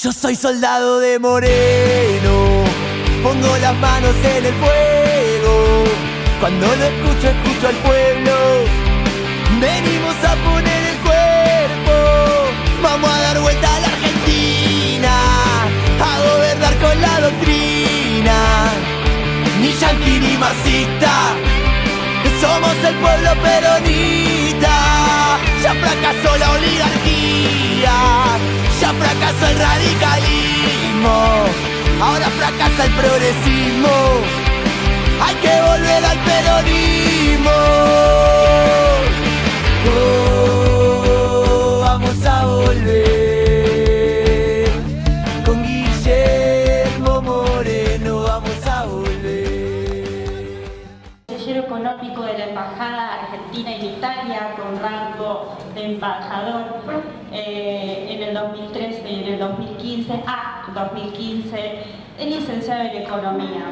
Yo soy soldado de Moreno, pongo las manos en el fuego. Cuando lo escucho, escucho al pueblo. Venimos a poner el cuerpo, vamos a dar vuelta a la Argentina, a gobernar con la doctrina. Ni yanqui ni somos el pueblo peronista. Fracasó la oligarquía, ya fracasó el radicalismo, ahora fracasa el progresismo. Hay que volver al peronismo. Oh, vamos a volver embajador eh, en el 2013 y en el 2015, a 2015, es licenciado en Economía.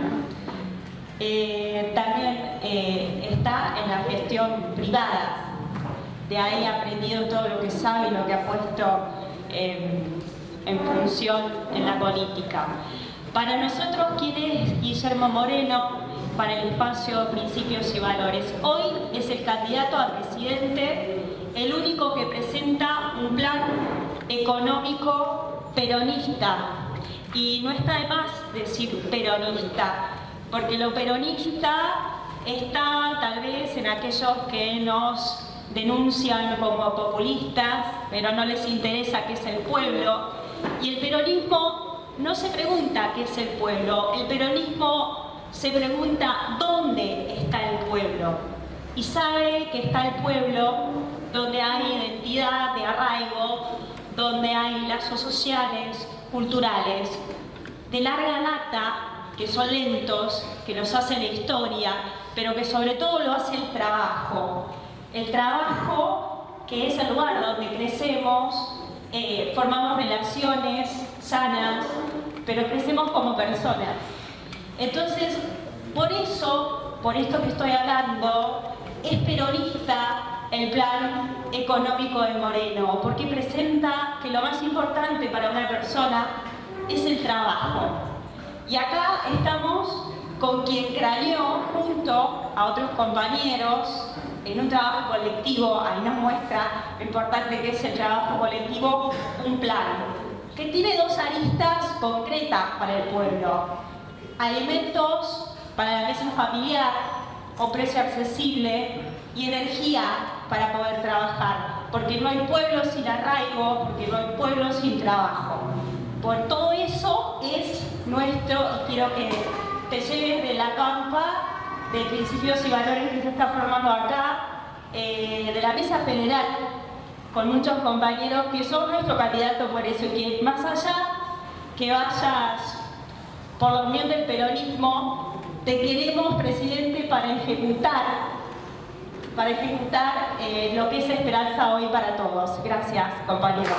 Eh, también eh, está en la gestión privada, de ahí ha aprendido todo lo que sabe y lo que ha puesto en, en función en la política. Para nosotros, ¿quién es Guillermo Moreno? Para el espacio Principios y Valores. Hoy es el candidato a presidente, el único que presenta un plan económico peronista. Y no está de más decir peronista, porque lo peronista está tal vez en aquellos que nos denuncian como populistas, pero no les interesa qué es el pueblo. Y el peronismo no se pregunta qué es el pueblo, el peronismo se pregunta dónde está el pueblo. Y sabe que está el pueblo donde hay identidad de arraigo, donde hay lazos sociales, culturales, de larga data, que son lentos, que los hace la historia, pero que sobre todo lo hace el trabajo. El trabajo que es el lugar donde crecemos, eh, formamos relaciones sanas, pero crecemos como personas. Entonces, por eso, por esto que estoy hablando, es peronista el plan económico de Moreno, porque presenta que lo más importante para una persona es el trabajo. Y acá estamos con quien craneó junto a otros compañeros en un trabajo colectivo, ahí nos muestra lo importante que es el trabajo colectivo, un plan que tiene dos aristas concretas para el pueblo. Alimentos para la mesa familiar o precio accesible y energía para poder trabajar, porque no hay pueblo sin arraigo, porque no hay pueblo sin trabajo. Por todo eso es nuestro, y quiero que te lleves de la campa de principios y valores que se está formando acá, eh, de la mesa general, con muchos compañeros que son nuestro candidato por eso, y que más allá que vayas por la unión del peronismo, te queremos, presidente, para ejecutar para ejecutar eh, lo que es esperanza hoy para todos. Gracias, compañeros.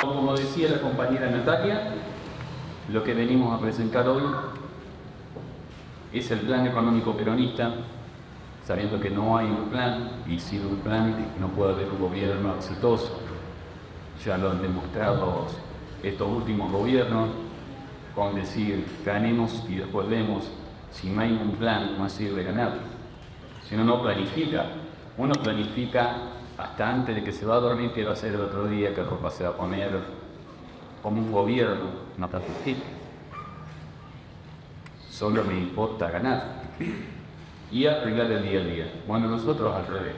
Como decía la compañera Natalia, lo que venimos a presentar hoy es el plan económico peronista, sabiendo que no hay un plan y sin un plan no puede haber un gobierno exitoso. Ya lo han demostrado estos últimos gobiernos con decir ganemos y después vemos, si no hay un plan no sirve ganar. Si uno no planifica, uno planifica hasta antes de que se va a dormir qué va a hacer el otro día, qué ropa se va a poner, como un gobierno, no planifica. Solo me importa ganar y arreglar el día a día. Bueno, nosotros al revés.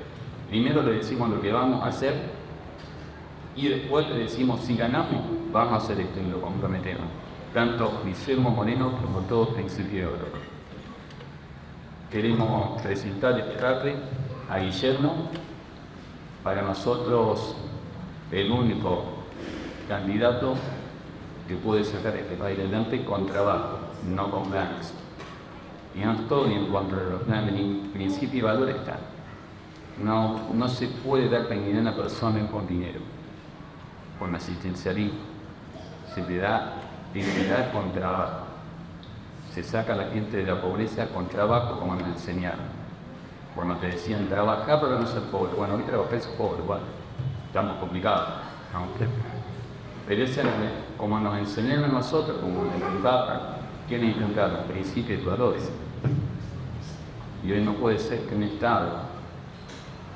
Primero le decimos lo que vamos a hacer y después le decimos si ganamos, vamos a hacer esto y lo comprometemos. Tanto Guillermo Moreno como todos principios de oro. Queremos presentar este tarde a Guillermo, para nosotros el único candidato que puede sacar este país adelante con trabajo, no con planes. Y estoy en contra de los planes, y valor están. No, no se puede dar dignidad a una persona con dinero, con asistencialismo. Se le da dignidad con trabajo. Se saca a la gente de la pobreza con trabajo, como nos enseñaron. Cuando te decían trabajar para no ser pobre, bueno, hoy trabajar es pobre, bueno, estamos complicados. Pero ese como nos enseñaron nosotros, como nos inculcaban, ¿quiénes inculcaron? Principios y valores. Y hoy no puede ser que un Estado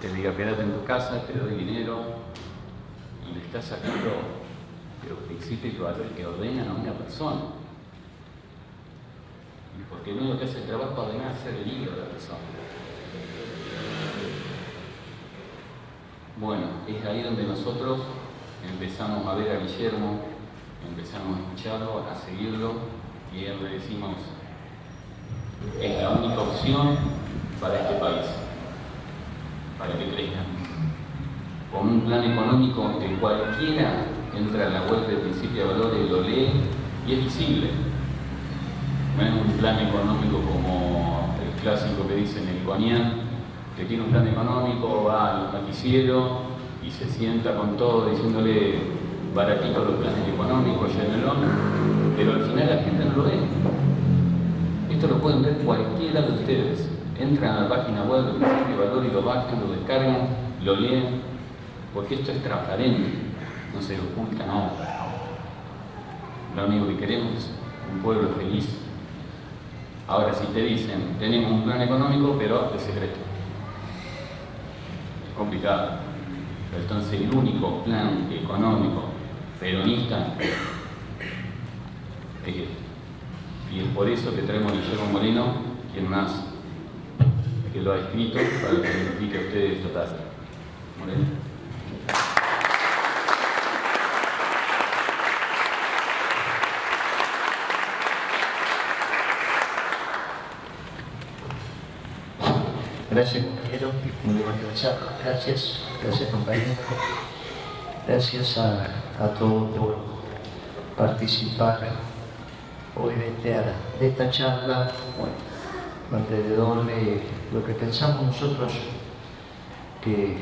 te diga, quédate en tu casa, te doy dinero, y le estás sacando los principios y valores que ordenan a una persona. Y porque no lo que hace el trabajo además es ser libre de la persona. Bueno, es ahí donde nosotros empezamos a ver a Guillermo, empezamos a escucharlo, a seguirlo, y él le decimos, es la única opción para este país, para que crezca. Con un plan económico que cualquiera entra en la web del principio de valores lo lee y es visible. No es un plan económico como el clásico que dicen el CONIAN, que tiene un plan económico, va al noticiero y se sienta con todo diciéndole baratito los planes económicos, llénelo, pero al final la gente no lo ve. Esto lo pueden ver cualquiera de ustedes. Entran a la página web del principio de valor y lo bajan, lo descargan, lo leen, porque esto es transparente, no se oculta nada. Lo único que queremos es un pueblo feliz. Ahora, si te dicen, tenemos un plan económico, pero de secreto. Es complicado. Pero entonces el único plan económico peronista es este. Y es por eso que traemos a Guillermo Moreno, quien más que lo ha escrito, para que me explique a ustedes total. Moreno. Gracias, compañero. Muy gracias. Gracias, compañero. Gracias a, a todos por participar hoy de esta charla alrededor de lo que pensamos nosotros que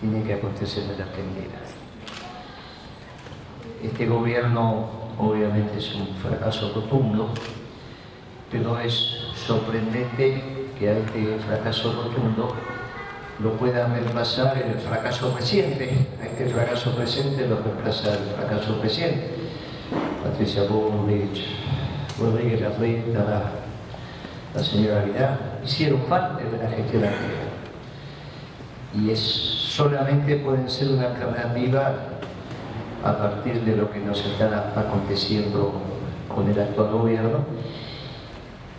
tiene que acontecer en la Argentina. Este gobierno obviamente es un fracaso rotundo, pero es sorprendente que a este fracaso rotundo lo pueda reemplazar el fracaso reciente. A este fracaso presente lo reemplaza el fracaso reciente. Patricia Bullrich, Rodríguez Larreta, la, la señora Vidal, hicieron parte de la gestión anterior. Y es, solamente pueden ser una alternativa a partir de lo que nos está aconteciendo con el actual gobierno,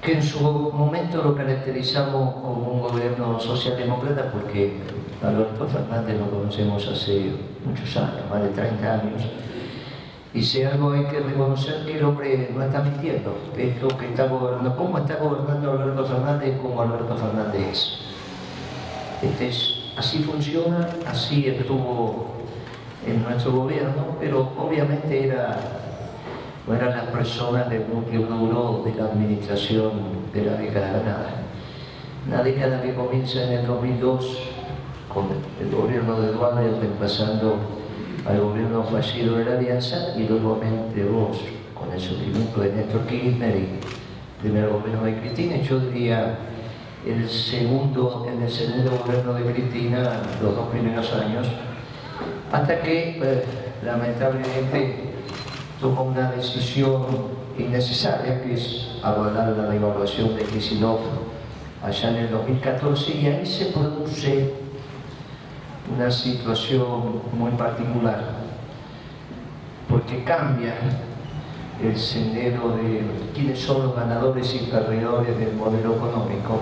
que en su momento lo caracterizamos como un gobierno socialdemócrata porque Alberto Fernández lo conocemos hace muchos años, más de 30 años, y si algo hay que reconocer que el hombre no está mintiendo, es lo que está gobernando, cómo está gobernando Alberto Fernández como Alberto Fernández es. Este es así funciona, así estuvo en nuestro gobierno, pero obviamente era, no eran las personas del núcleo duro de la administración de la década ganada. Una década que comienza en el 2002 con el gobierno de Duarte reemplazando al gobierno fallido de la Alianza y nuevamente vos, con el surgimiento de Néstor Kirchner y primer gobierno de Cristina, yo diría el segundo, en el segundo gobierno de Cristina, los dos primeros años, hasta que eh, lamentablemente tomó una decisión innecesaria, que es avalar la devaluación de Kisilov allá en el 2014, y ahí se produce una situación muy particular, porque cambia el sendero de quiénes son los ganadores y perdedores del modelo económico,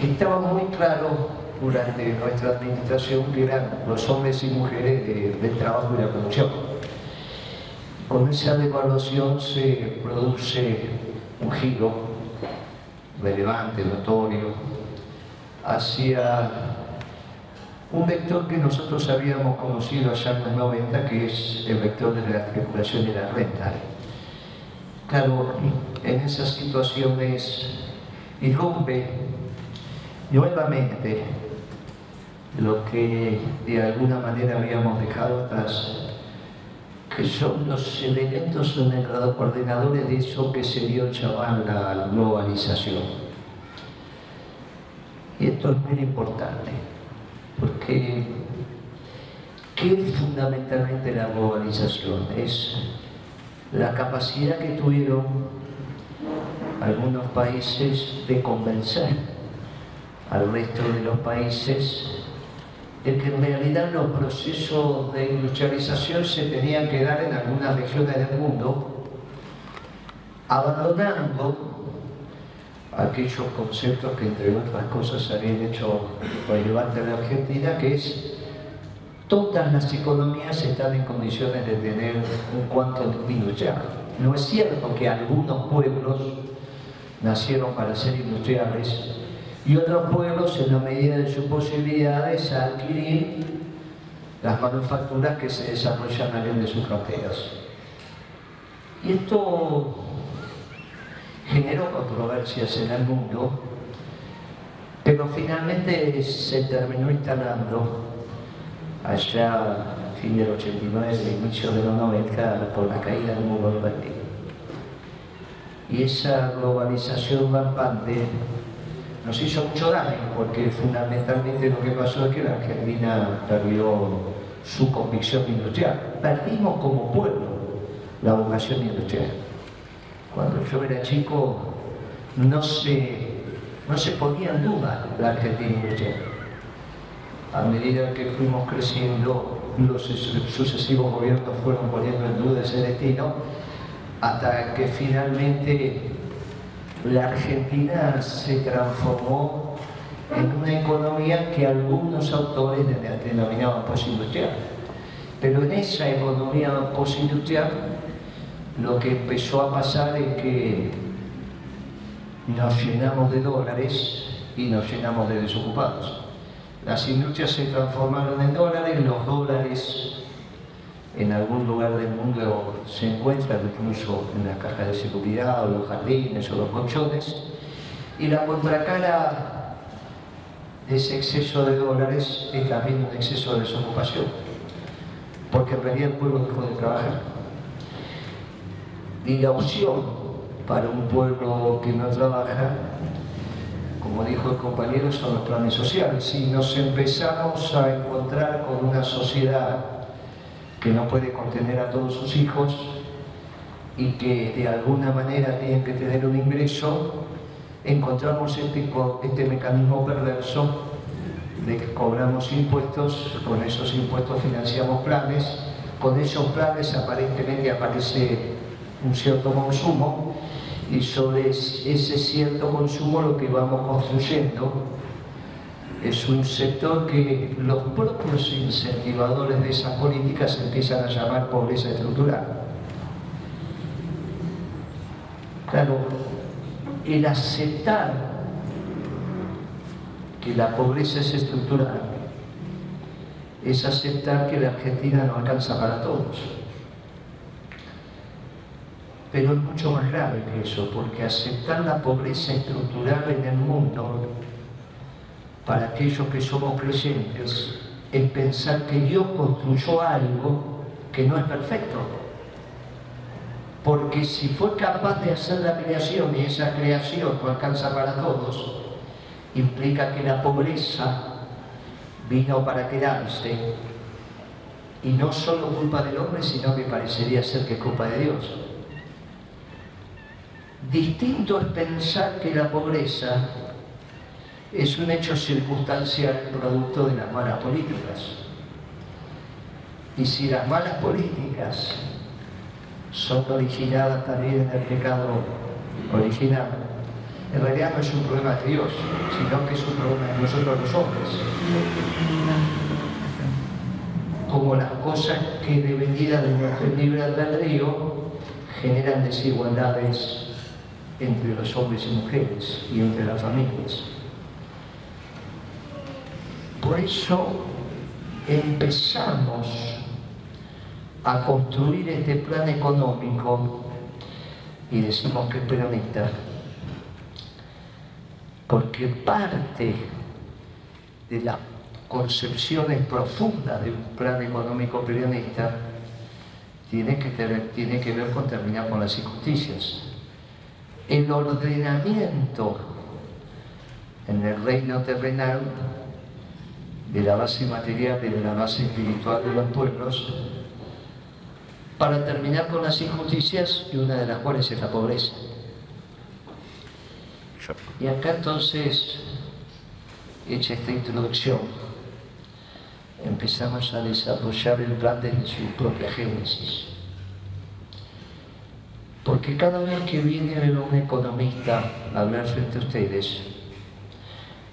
que estaba muy claro durante nuestra administración que eran los hombres y mujeres del trabajo y la producción. Con esa devaluación se produce un giro relevante, notorio, hacia un vector que nosotros habíamos conocido allá en los 90, que es el vector de la especulación y la renta. Claro, en esas situaciones irrumpe nuevamente lo que de alguna manera habíamos dejado atrás, que son los elementos ordenadores de eso que se dio llamar la globalización esto es muy importante, porque ¿qué es fundamentalmente la globalización? Es la capacidad que tuvieron algunos países de convencer al resto de los países de que en realidad los procesos de industrialización se tenían que dar en algunas regiones del mundo, abandonando aquellos conceptos que entre otras cosas habían hecho relevante en la Argentina, que es todas las economías están en condiciones de tener un cuanto industrial. No es cierto que algunos pueblos nacieron para ser industriales y otros pueblos, en la medida de sus posibilidades, a adquirir las manufacturas que se desarrollan allá de sus fronteras. Y esto generó controversias en el mundo, pero finalmente se terminó instalando allá a fin del 89, inicio de los 90, por la caída del muro de Berlín. Y esa globalización rampante nos hizo mucho daño, porque fundamentalmente lo que pasó es que la Argentina perdió su convicción industrial. Perdimos como pueblo la vocación industrial. Cuando yo era chico no se, no se ponía en duda la Argentina industrial. A medida que fuimos creciendo, los sucesivos gobiernos fueron poniendo en duda ese destino, hasta que finalmente la Argentina se transformó en una economía que algunos autores denominaban postindustrial. Pero en esa economía postindustrial lo que empezó a pasar es que nos llenamos de dólares y nos llenamos de desocupados. Las industrias se transformaron en dólares, los dólares en algún lugar del mundo se encuentran, incluso en la caja de seguridad o los jardines o los colchones, y la contracara de ese exceso de dólares es también un exceso de desocupación, porque en realidad el pueblo dejó de trabajar. Y la opción para un pueblo que no trabaja, como dijo el compañero, son los planes sociales. Si nos empezamos a encontrar con una sociedad que no puede contener a todos sus hijos y que de alguna manera tienen que tener un ingreso, encontramos este, este mecanismo perverso de que cobramos impuestos, con esos impuestos financiamos planes, con esos planes aparentemente aparece un cierto consumo y sobre ese cierto consumo lo que vamos construyendo es un sector que los propios incentivadores de esas políticas empiezan a llamar pobreza estructural. Claro, el aceptar que la pobreza es estructural es aceptar que la Argentina no alcanza para todos. Pero es mucho más grave que eso, porque aceptar la pobreza estructural en el mundo para aquellos que somos creyentes es pensar que Dios construyó algo que no es perfecto. Porque si fue capaz de hacer la creación y esa creación no alcanza para todos, implica que la pobreza vino para quedarse y no solo culpa del hombre, sino que parecería ser que es culpa de Dios. Distinto es pensar que la pobreza es un hecho circunstancial producto de las malas políticas. Y si las malas políticas son originadas también en el pecado original, en realidad no es un problema de Dios, sino que es un problema de nosotros los hombres. Como las cosas que de venida de nuestro libre albedrío generan desigualdades entre los hombres y mujeres y entre las familias. Por eso empezamos a construir este plan económico y decimos que es peronista, porque parte de las concepciones profundas de un plan económico peronista tiene que, tiene que ver con terminar con las injusticias. El ordenamiento en el reino terrenal de la base material y de la base espiritual de los pueblos, para terminar con las injusticias y una de las cuales es la pobreza. Y acá entonces, hecha esta introducción, empezamos a desarrollar el plan desde su propia génesis. Porque cada vez que viene un economista a hablar frente a ustedes,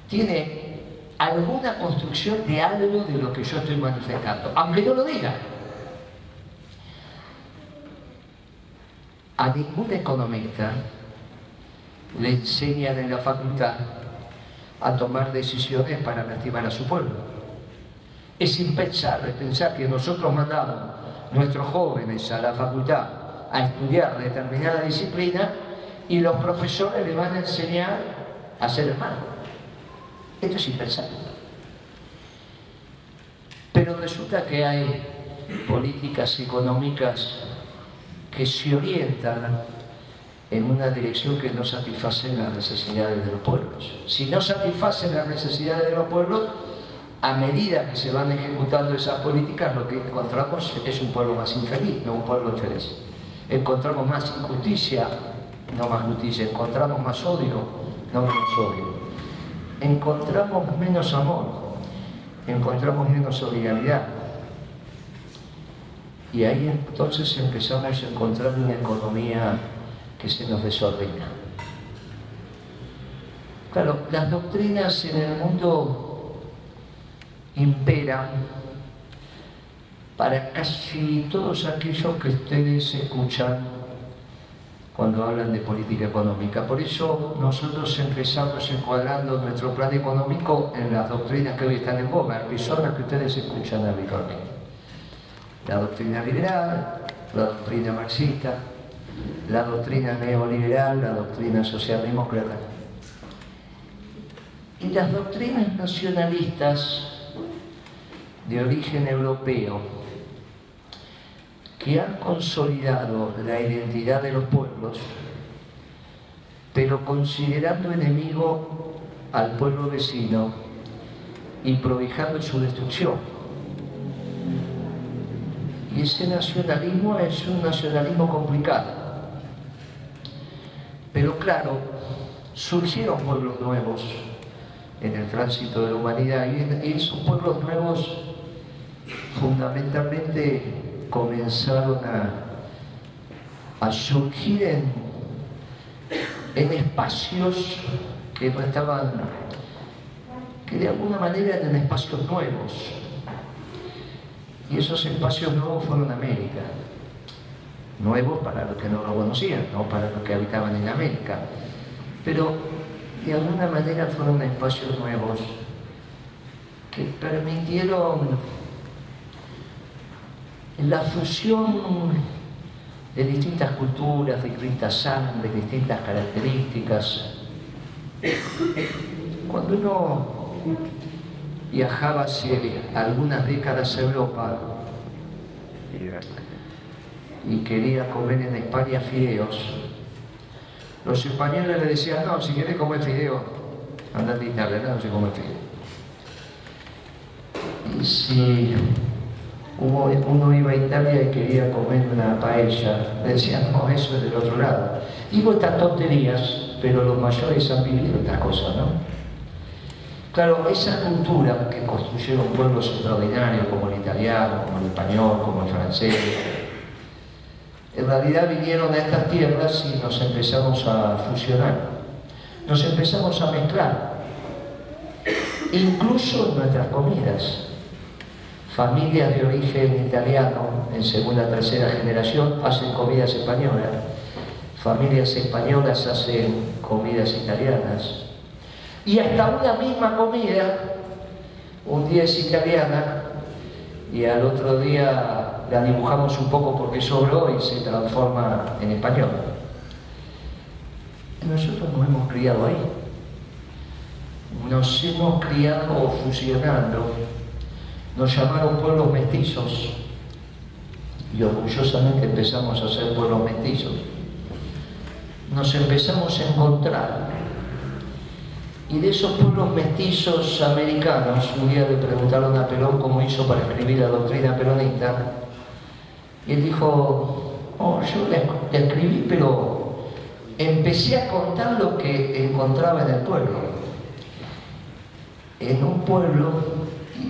tiene alguna construcción de algo de lo que yo estoy manifestando, aunque no lo diga. A ningún economista le enseñan en la facultad a tomar decisiones para lastimar a su pueblo. Es impensable pensar que nosotros mandamos nuestros jóvenes a la facultad a estudiar determinada disciplina y los profesores le van a enseñar a ser hermanos. Esto es impensable. Pero resulta que hay políticas económicas que se orientan en una dirección que no satisface las necesidades de los pueblos. Si no satisfacen las necesidades de los pueblos, a medida que se van ejecutando esas políticas, lo que encontramos es un pueblo más infeliz, no un pueblo feliz. Encontramos más injusticia, no más justicia. Encontramos más odio, no menos odio. Encontramos menos amor, encontramos menos solidaridad. Y ahí entonces empezamos a encontrar una economía que se nos desordena. Claro, las doctrinas en el mundo imperan para casi todos aquellos que ustedes escuchan cuando hablan de política económica. Por eso nosotros empezamos encuadrando nuestro plan económico en las doctrinas que hoy están en boga, que son las que ustedes escuchan habitualmente. La doctrina liberal, la doctrina marxista, la doctrina neoliberal, la doctrina socialdemócrata. Y las doctrinas nacionalistas de origen europeo que han consolidado la identidad de los pueblos, pero considerando enemigo al pueblo vecino y prohijando su destrucción. Y ese nacionalismo es un nacionalismo complicado pero claro, surgieron pueblos nuevos en el tránsito de la humanidad y esos pueblos nuevos fundamentalmente comenzaron a, surgir en, espacios que no estaban, que de alguna manera eran espacios nuevos. Y esos espacios nuevos fueron América nuevos para los que no lo conocían, no para los que habitaban en América. Pero de alguna manera fueron espacios nuevos que permitieron la fusión de distintas culturas, de distintas sangres, de distintas características. Cuando uno viajaba hace algunas décadas a Europa, y quería comer en España fideos, los españoles le decían, no, si quieres comer fideo, andate a Italia, no se come fideo. Y uno iba a Italia y quería comer una paella, le decían, no, eso es del otro lado. Digo estas tonterías, pero los mayores han vivido estas cosas, ¿no? Claro, esa cultura que construyeron pueblos extraordinarios como el italiano, como el español, como el francés, en realidad vinieron a estas tierras y nos empezamos a fusionar, nos empezamos a mezclar, incluso en nuestras comidas. Familias de origen italiano, en segunda tercera generación, hacen comidas españolas, familias españolas hacen comidas italianas. Y hasta una misma comida, un día es italiana y al otro día la dibujamos un poco porque sobró y se transforma en español. Nosotros nos hemos criado ahí. Nos hemos criado fusionando. Nos llamaron pueblos mestizos y orgullosamente empezamos a ser pueblos mestizos. Nos empezamos a encontrar Y de esos pueblos mestizos americanos, un día le preguntaron a Perón cómo hizo para escribir la doctrina peronista, y él dijo, oh, yo la, escribí, pero empecé a contar lo que encontraba en el pueblo. En un pueblo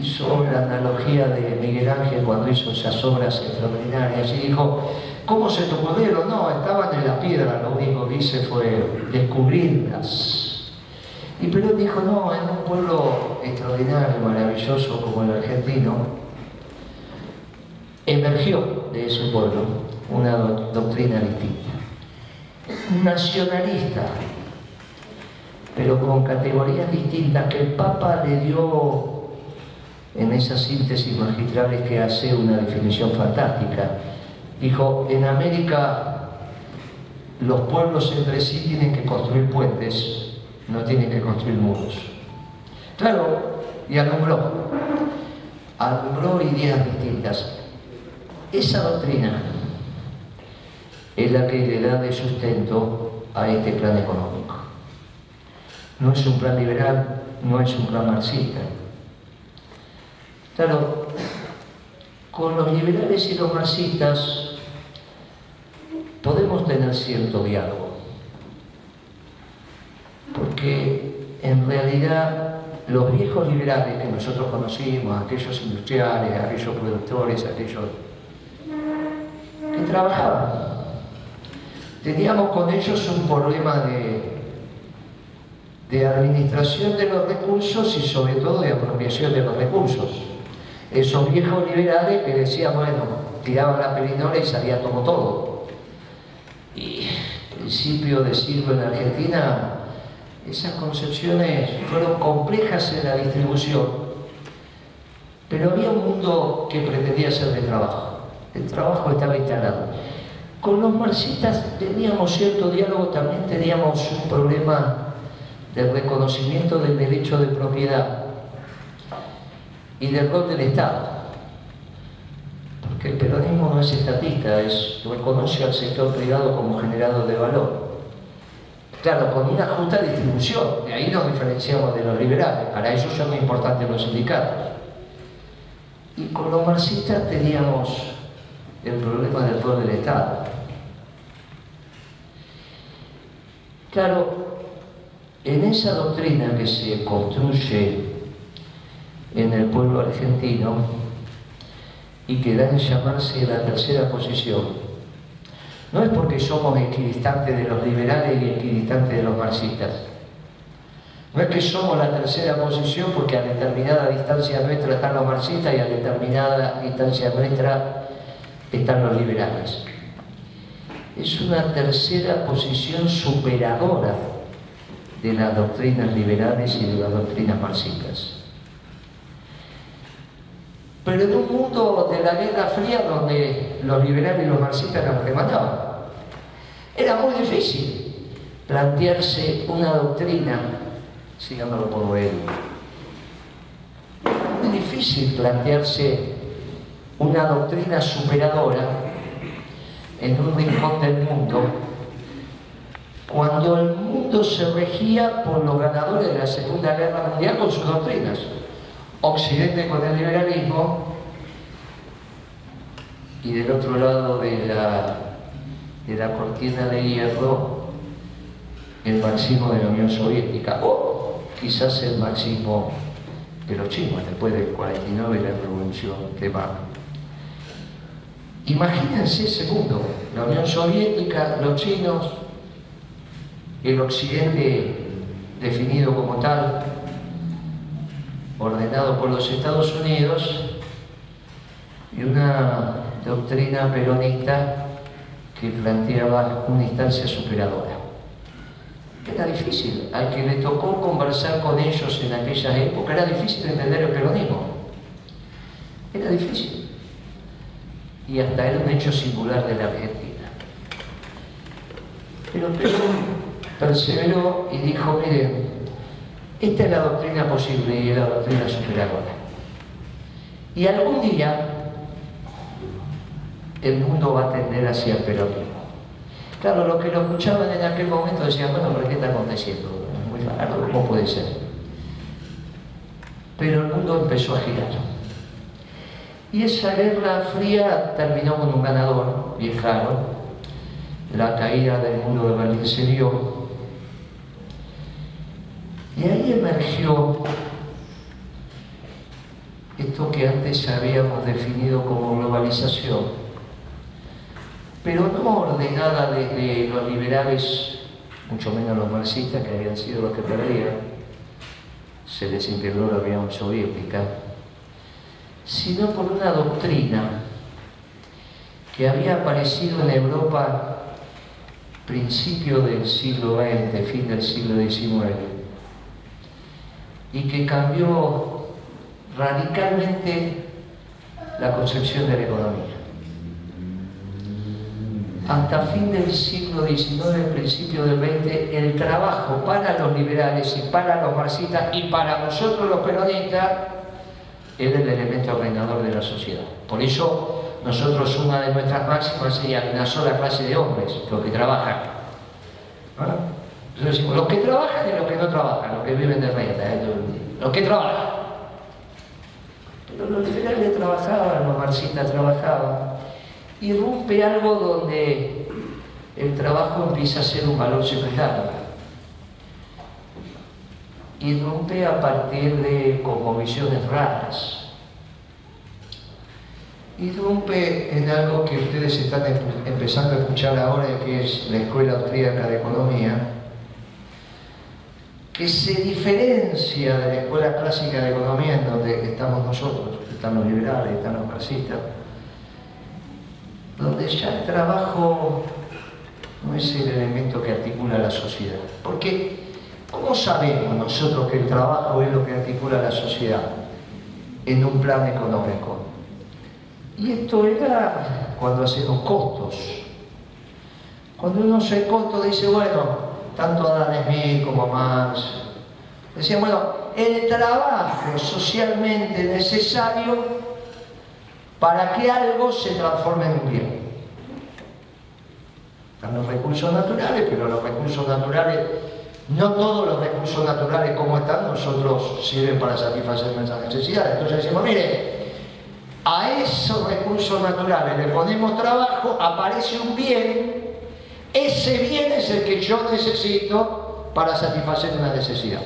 hizo la analogía de Miguel Ángel cuando hizo esas obras extraordinarias y dijo, ¿cómo se te ocurrieron? No, estaban en la piedra, lo único que hice fue descubrirlas. Y Perón dijo, no, en un pueblo extraordinario, maravilloso como el argentino, emergió de ese pueblo una doctrina distinta, nacionalista, pero con categorías distintas que el Papa le dio en esas síntesis magistrales que hace una definición fantástica. Dijo, en América los pueblos entre sí tienen que construir puentes no tiene que construir muros. Claro, y alumbró, alumbró ideas distintas. Esa doctrina es la que le da de sustento a este plan económico. No es un plan liberal, no es un plan marxista. Claro, con los liberales y los marxistas podemos tener cierto diálogo porque en realidad los viejos liberales que nosotros conocimos, aquellos industriales, aquellos productores, aquellos que trabajaban, teníamos con ellos un problema de, de administración de los recursos y sobre todo de apropiación de los recursos. Esos viejos liberales que decían, bueno, tiraban la perinola y salía como todo. Y principio de siglo en Argentina esas concepciones fueron complejas en la distribución, pero había un mundo que pretendía ser de trabajo. El trabajo estaba instalado. Con los marxistas teníamos cierto diálogo, también teníamos un problema del reconocimiento del derecho de propiedad y del rol del Estado. Porque el peronismo no es estatista, es, reconoce al sector privado como generador de valor. Claro, con una justa distribución, de ahí nos diferenciamos de los liberales, para eso son muy importantes los sindicatos. Y con los marxistas teníamos el problema del rol del Estado. Claro, en esa doctrina que se construye en el pueblo argentino y que da en llamarse la tercera posición, no es porque somos equidistantes de los liberales y equidistantes de los marxistas. No es que somos la tercera posición porque a determinada distancia nuestra están los marxistas y a determinada distancia nuestra están los liberales. Es una tercera posición superadora de las doctrinas liberales y de las doctrinas marxistas. Pero en un mundo de la Guerra Fría donde los liberales y los marxistas eran los que mandaban, era muy difícil plantearse una doctrina, sigándolo por él, muy difícil plantearse una doctrina superadora en un rincón del mundo cuando el mundo se regía por los ganadores de la Segunda Guerra Mundial con sus doctrinas. Occidente con el liberalismo y del otro lado de la, de la cortina de hierro el marxismo de la Unión Soviética o quizás el marxismo de los chinos después del 49 y la revolución de va. Imagínense ese mundo, la Unión Soviética, los chinos, el occidente definido como tal, ordenado por los Estados Unidos y una doctrina peronista que planteaba una instancia superadora. Era difícil, al que le tocó conversar con ellos en aquella época, era difícil entender el peronismo. Era difícil. Y hasta era un hecho singular de la Argentina. Pero Perón perseveró y dijo, miren, esta es la doctrina posible y la doctrina superadora. Y algún día el mundo va a tender hacia el peronismo. Claro, los que lo escuchaban en aquel momento decían, bueno, pero ¿qué está aconteciendo? Es muy raro, ¿cómo puede ser? Pero el mundo empezó a girar. Y esa guerra fría terminó con un ganador, bien claro. La caída del muro de Berlín se dio. Y ahí emergió esto que antes habíamos definido como globalización, pero no ordenada desde los liberales, mucho menos los marxistas, que habían sido los que perdían, se les integró la Unión Soviética, sino por una doctrina que había aparecido en Europa principio del siglo XX, fin del siglo XIX, y que cambió radicalmente la concepción de la economía. Hasta fin del siglo XIX, principio del XX, el trabajo para los liberales y para los marxistas y para nosotros los peronistas era el elemento ordenador de la sociedad. Por eso nosotros una de nuestras máximas sería una sola clase de hombres, los que trabajan. Entonces los que trabajan y los que no trabajan, los que viven de renta, ¿eh? los que trabajan los liberales trabajaban, los marxistas trabajaban, irrumpe algo donde el trabajo empieza a ser un valor secundario. Irrumpe a partir de visiones raras. Irrumpe en algo que ustedes están empezando a escuchar ahora, que es la Escuela Austríaca de Economía, que se diferencia de la escuela clásica de economía en donde estamos nosotros, están los liberales, están los marxistas, donde ya el trabajo no es el elemento que articula la sociedad. Porque, ¿cómo sabemos nosotros que el trabajo es lo que articula la sociedad en un plan económico? Y esto era cuando hacemos costos. Cuando uno hace costos dice, bueno, tanto Adam Smith como Marx, decían, bueno, el trabajo socialmente necesario para que algo se transforme en un bien. Están los recursos naturales, pero los recursos naturales, no todos los recursos naturales como están, nosotros sirven para satisfacer nuestras necesidades. Entonces decimos, mire, a esos recursos naturales le ponemos trabajo, aparece un bien ese bien es el que yo necesito para satisfacer una necesidad.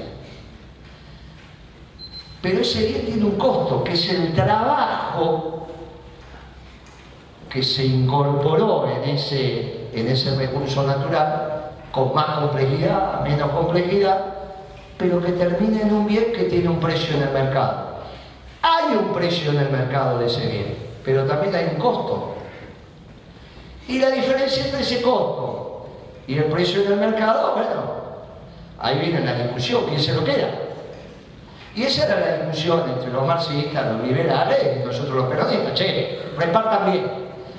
Pero ese bien tiene un costo, que es el trabajo que se incorporó en ese, en ese recurso natural, con más complejidad, menos complejidad, pero que termina en un bien que tiene un precio en el mercado. Hay un precio en el mercado de ese bien, pero también hay un costo. Y la diferencia entre ese costo y el precio del mercado, bueno, ahí viene la discusión, ¿quién se lo queda? Y esa era la discusión entre los marxistas, los liberales y nosotros los peronistas. Che, repartan bien.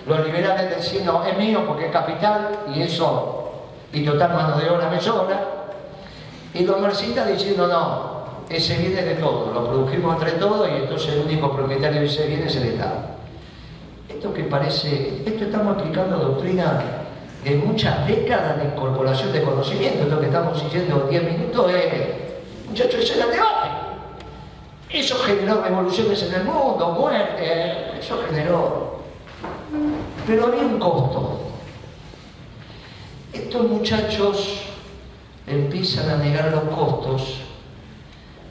Los liberales diciendo, es mío porque es capital y eso, y total mano de obra me sobra. Y los marxistas diciendo, no, ese viene de todo, lo produjimos entre todos y entonces el único propietario de ese bien es el Estado. Esto que parece, esto estamos aplicando doctrina de muchas décadas de incorporación de conocimiento, esto que estamos diciendo 10 minutos es, muchachos, eso era el debate. Eso generó revoluciones en el mundo, muerte, eso generó... Pero había un costo. Estos muchachos empiezan a negar los costos.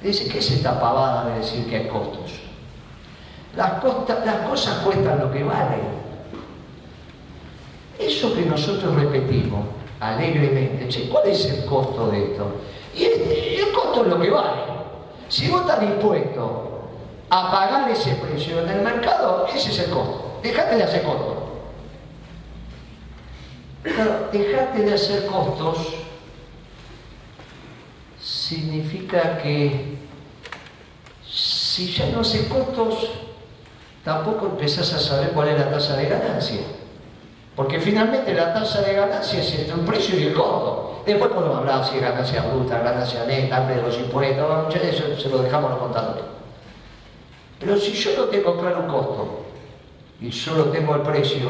Dice, ¿qué es esta pavada de decir que hay costos? Las, cosas cuestan lo que valen. Eso que nosotros repetimos alegremente, che, ¿cuál es el costo de esto? Y el, costo es lo que vale. Si vos estás dispuesto a pagar ese precio en el mercado, ese es el costo. Dejate de hacer costos. Dejate de hacer costos significa que si ya no haces costos, tampoco empezás a saber cuál es la tasa de ganancia. Porque finalmente la tasa de ganancia es entre un precio y el costo. Después podemos hablar si es ganancia bruta, ganancia neta, antes de los impuestos, eso se lo dejamos los contadores. Pero si yo no tengo claro un costo y solo tengo el precio,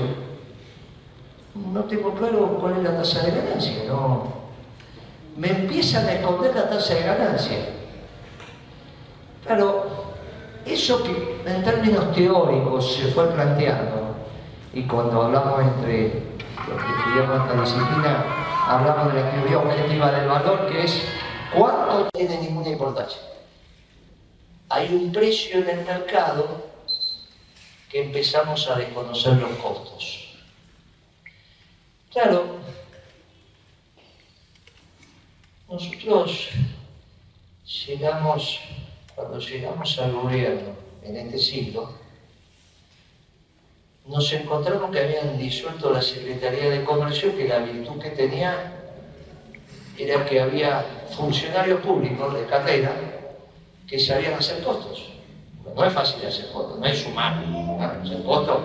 no tengo claro cuál es la tasa de ganancia. No. me empiezan a esconder la tasa de ganancia. Claro, eso que en términos teóricos se fue planteando, y cuando hablamos entre los que estudiamos esta disciplina, hablamos de la teoría objetiva del valor, que es cuánto tiene ninguna importancia. Hay un precio en el mercado que empezamos a desconocer los costos. Claro, nosotros llegamos, cuando llegamos al gobierno en este siglo, nos encontramos que habían disuelto la Secretaría de Comercio, que la virtud que tenía era que había funcionarios públicos de carrera que sabían hacer costos. No es fácil hacer costos, no es sumar, hacer costos.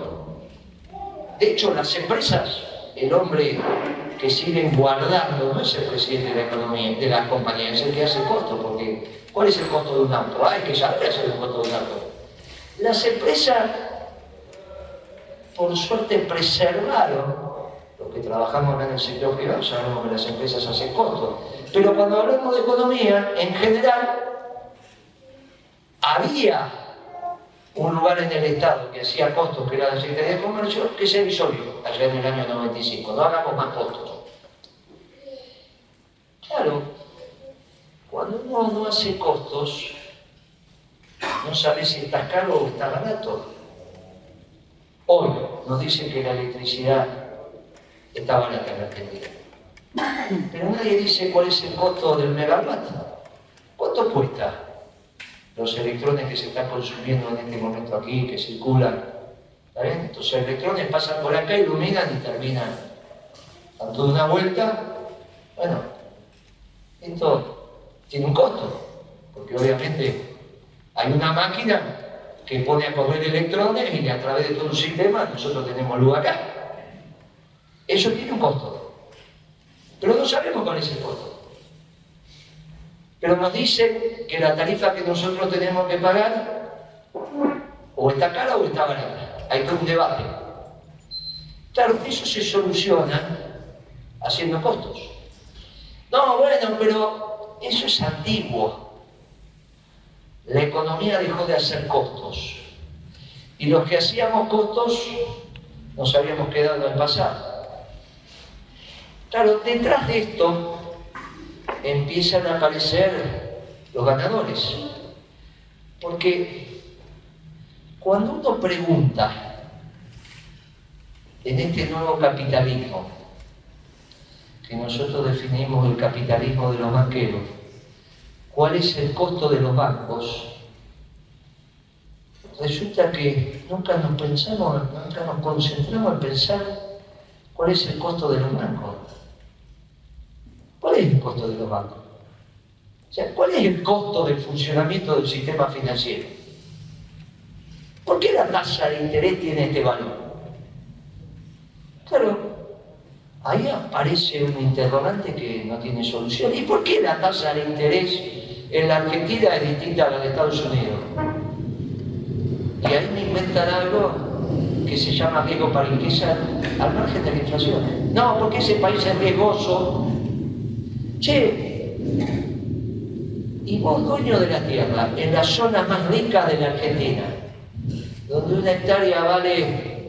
De hecho, las empresas, el hombre que siguen guardando no es el presidente de la economía, de la compañía, es el que hace costos, porque ¿cuál es el costo de un auto? Hay que saber hacer el costo de un auto. Las empresas, por suerte, preservaron los que trabajamos en el sector privado sabemos que las empresas hacen costos. Pero cuando hablamos de economía, en general, había un lugar en el Estado que hacía costos, que era la Secretaría de Comercio, que se disolvió allá en el año 95. No hagamos más costos. Claro, cuando uno no hace costos, no sabe si está caro o está barato. Hoy nos dicen que la electricidad está barata en la Argentina. Pero nadie dice cuál es el costo del megawatt. ¿Cuánto cuesta los electrones que se están consumiendo en este momento aquí, que circulan? ¿Está? Entonces electrones pasan por acá, iluminan y terminan dando una vuelta. Bueno, esto tiene un costo, porque obviamente hay una máquina que pone a correr electrones y a través de todo un sistema nosotros tenemos luz acá. Eso tiene un costo. Pero no sabemos cuál es el costo. Pero nos dicen que la tarifa que nosotros tenemos que pagar o está cara o está barata. Hay todo un debate. Claro, eso se soluciona haciendo costos. No, bueno, pero eso es antiguo. La economía dejó de hacer costos. Y los que hacíamos costos nos habíamos quedado en pasado. Claro, detrás de esto empiezan a aparecer los ganadores. Porque cuando uno pregunta en este nuevo capitalismo, que nosotros definimos el capitalismo de los banqueros, cuál es el costo de los bancos, resulta que nunca nos pensamos, nunca nos concentramos en pensar cuál es el costo de los bancos. ¿Cuál es el costo de los bancos? O sea, ¿cuál es el costo del funcionamiento del sistema financiero? ¿Por qué la tasa de interés tiene este valor? Claro, ahí aparece un interrogante que no tiene solución. ¿Y por qué la tasa de interés en la Argentina es distinta a la de Estados Unidos? Y ahí me inventan algo que se llama riesgo para riqueza al margen de la inflación. No, porque ese país es riesgoso Che, y vos dueño de la tierra, en la zona más rica de la Argentina, donde una hectárea vale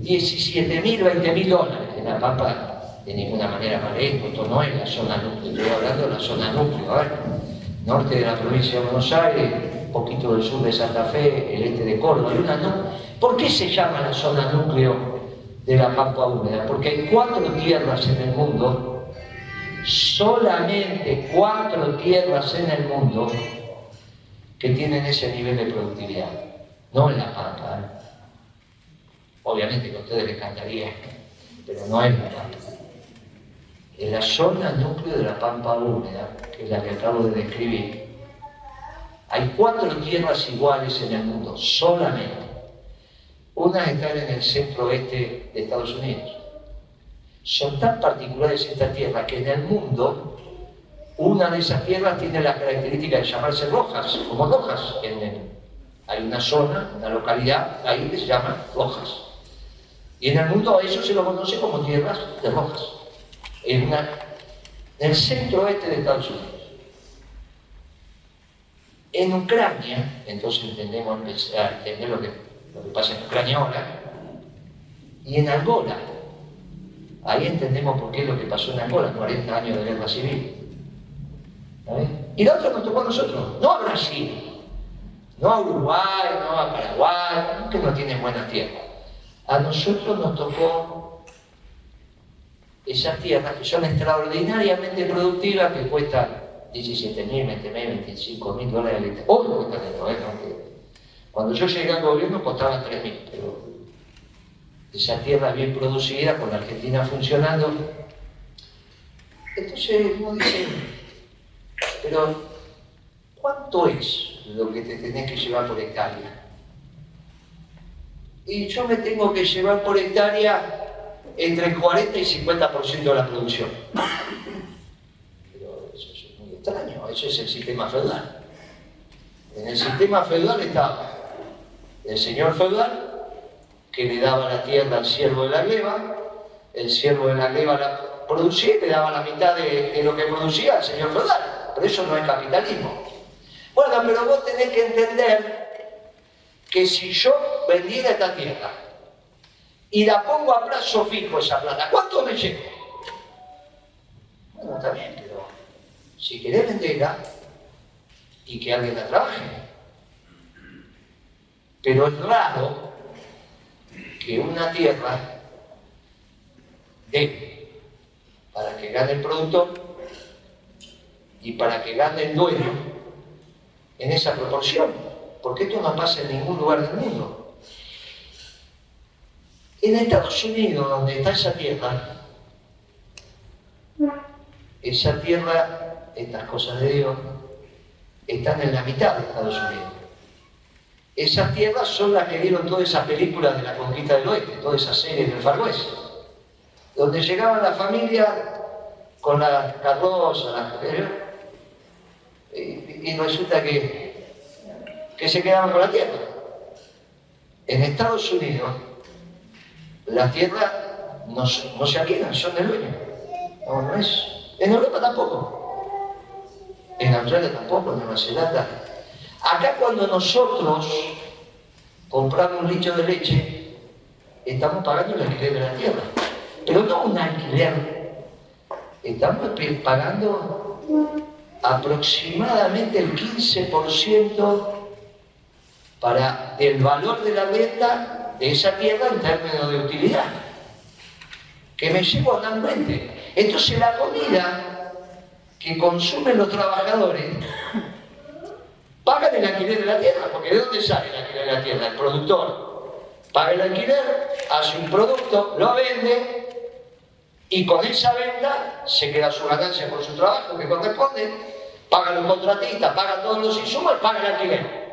17 mil, 20 mil dólares, en la pampa de ninguna manera vale esto, no es la zona núcleo, estoy hablando de la zona núcleo, ¿ver? Norte de la provincia de Buenos Aires, un poquito del sur de Santa Fe, el este de Córdoba, una no... ¿Por qué se llama la zona núcleo de la pampa húmeda? Porque hay cuatro tierras en el mundo solamente cuatro tierras en el mundo que tienen ese nivel de productividad, no en la pampa. ¿eh? Obviamente que a ustedes les encantaría, pero no es la pampa. En la zona núcleo de la pampa húmeda, que es la que acabo de describir, hay cuatro tierras iguales en el mundo, solamente. Una está en el centro oeste de Estados Unidos, son tan particulares estas tierras que en el mundo una de esas tierras tiene la característica de llamarse Rojas, como Rojas. hay una zona, una localidad ahí que se llama Rojas. Y en el mundo a eso se lo conoce como tierras de Rojas. En el centro oeste de Estados Unidos. En Ucrania, entonces entendemos, entender lo que, lo que pasa en Ucrania ahora, y en Angola. Ahí entendemos por qué es lo que pasó en Angola, 40 años de guerra civil. Y la otra nos tocó a nosotros, no a Brasil, no a Uruguay, no a Paraguay, que no tienen buenas tierras. A nosotros nos tocó esas tierras que son extraordinariamente productivas, que cuestan 17 mil, 20 mil, 25 mil dólares al litro. Hoy cuestan esto, ¿eh? Cuando yo llegué al gobierno costaban 3 mil, pero esa tierra bien producida, con la Argentina funcionando. Entonces uno dice, pero ¿cuánto es lo que te tenés que llevar por hectárea? Y yo me tengo que llevar por hectárea entre el 40 y 50% de la producción. Pero eso es muy extraño, eso es el sistema feudal. En el sistema feudal estaba el señor feudal que le daba la tierra al siervo de la gleba, el siervo de la gleba la producía y le daba la mitad de, lo que producía al señor feudal. Pero eso no es capitalismo. Bueno, pero vos tenés que entender que si yo vendiera esta tierra y la pongo a plazo fijo esa plata, ¿cuánto me llevo? Bueno, está bien, pero si querés venderla y que alguien la trabaje. Pero es raro que una tierra dé para que gane el productor y para que gane el dueño en esa proporción, porque esto no pasa en ningún lugar del mundo. En Estados Unidos, donde está esa tierra, esa tierra, estas cosas de Dios, están en la mitad de Estados Unidos. Esas tierras son las que dieron todas esas películas de la conquista del oeste, todas esas series del Far West, donde llegaban las familias con la carroza, la, y, y, resulta que, que se quedaban con la tierra. En Estados Unidos, las tierras no, se alquilan, son del dueño. No, no es. En Europa tampoco. En Australia tampoco, en Nueva Zelanda Acá cuando nosotros compramos un litro de leche, estamos pagando el alquiler de la tierra. Pero no un alquiler, estamos pagando aproximadamente el 15% para el valor de la venta de esa tierra en términos de utilidad, que me llevo anualmente. Entonces la comida que consumen los trabajadores pagan el alquiler de la tierra, porque ¿de dónde sale el alquiler de la tierra? El productor paga el alquiler, hace un producto, lo vende y con esa venta se queda su ganancia por su trabajo que corresponde, paga los contratistas, paga todos los insumos paga el alquiler.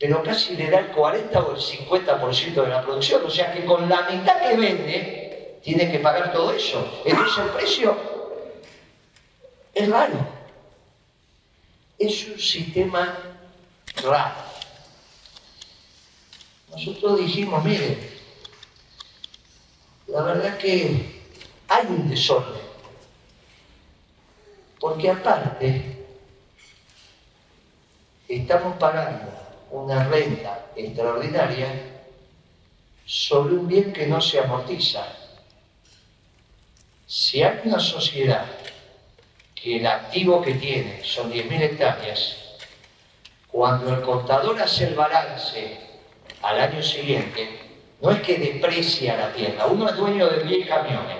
Pero casi le da el 40 o el 50% de la producción, o sea que con la mitad que vende tiene que pagar todo eso. Entonces el precio es raro es un sistema raro. Nosotros dijimos, mire, la verdad que hay un desorden, porque aparte estamos pagando una renta extraordinaria sobre un bien que no se amortiza. Si hay una sociedad que el activo que tiene son 10.000 hectáreas, cuando el contador hace el balance al año siguiente, no es que deprecia la tierra, uno es dueño de 10 camiones,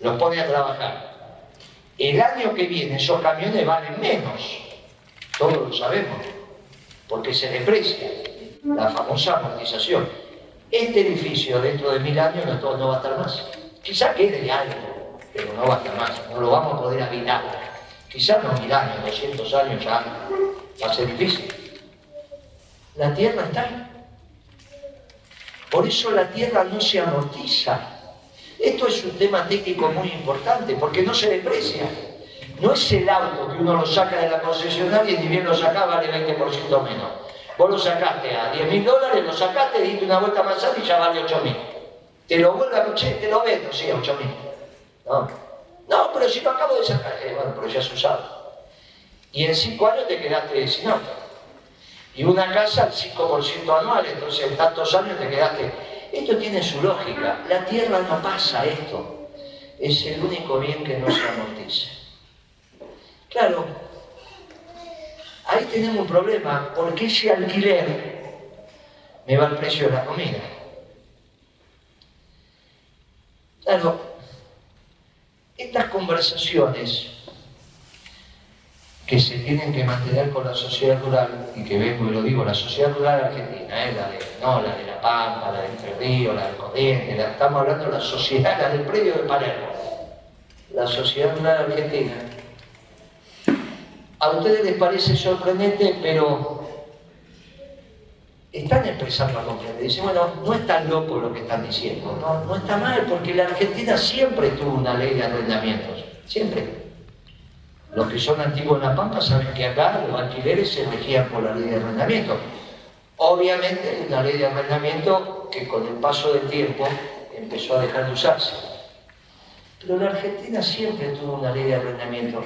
los pone a trabajar. El año que viene esos camiones valen menos, todos lo sabemos, porque se deprecia la famosa amortización. Este edificio dentro de mil años no, no va a estar más. Quizá quede algo, pero no va a estar más, no lo vamos a poder habitar. Quizás no mil años, 200 años ya va a ser difícil. La tierra está. Por eso la tierra no se amortiza. Esto es un tema técnico muy importante porque no se deprecia. No es el auto que uno lo saca de la concesionaria y ni bien lo saca vale 20% menos. Vos lo sacaste a 10 mil dólares, lo sacaste, diste una vuelta más y ya vale 8 mil. Te lo vuelve a te lo vendo, sí, a 8 mil. No, No, pero si lo acabo de sacar, eh, bueno, pero ya has usado. Y en cinco años te quedaste sin auto. Y una casa al 5% anual, entonces en tantos años te quedaste. Esto tiene su lógica. La tierra no pasa esto. Es el único bien que no se amortiza. Claro, ahí tenemos un problema, porque ese alquiler me va el precio de la comida. Claro, estas conversaciones que se tienen que mantener con la sociedad rural, y que vengo y lo digo, la sociedad rural argentina, ¿eh? la de, no la de La Pampa, la de Entre la de Corrientes, estamos hablando de la sociedad, la del predio de Palermo, la sociedad rural argentina. A ustedes les parece sorprendente, pero están empezando a comprender. Dicen, bueno, no es tan loco lo que están diciendo, no, no está mal, porque la Argentina siempre tuvo una ley de arrendamientos, siempre. Los que son antiguos en La Pampa saben que acá los alquileres se regían por la ley de arrendamiento. Obviamente una ley de arrendamiento que con el paso del tiempo empezó a dejar de usarse. Pero la Argentina siempre tuvo una ley de arrendamiento.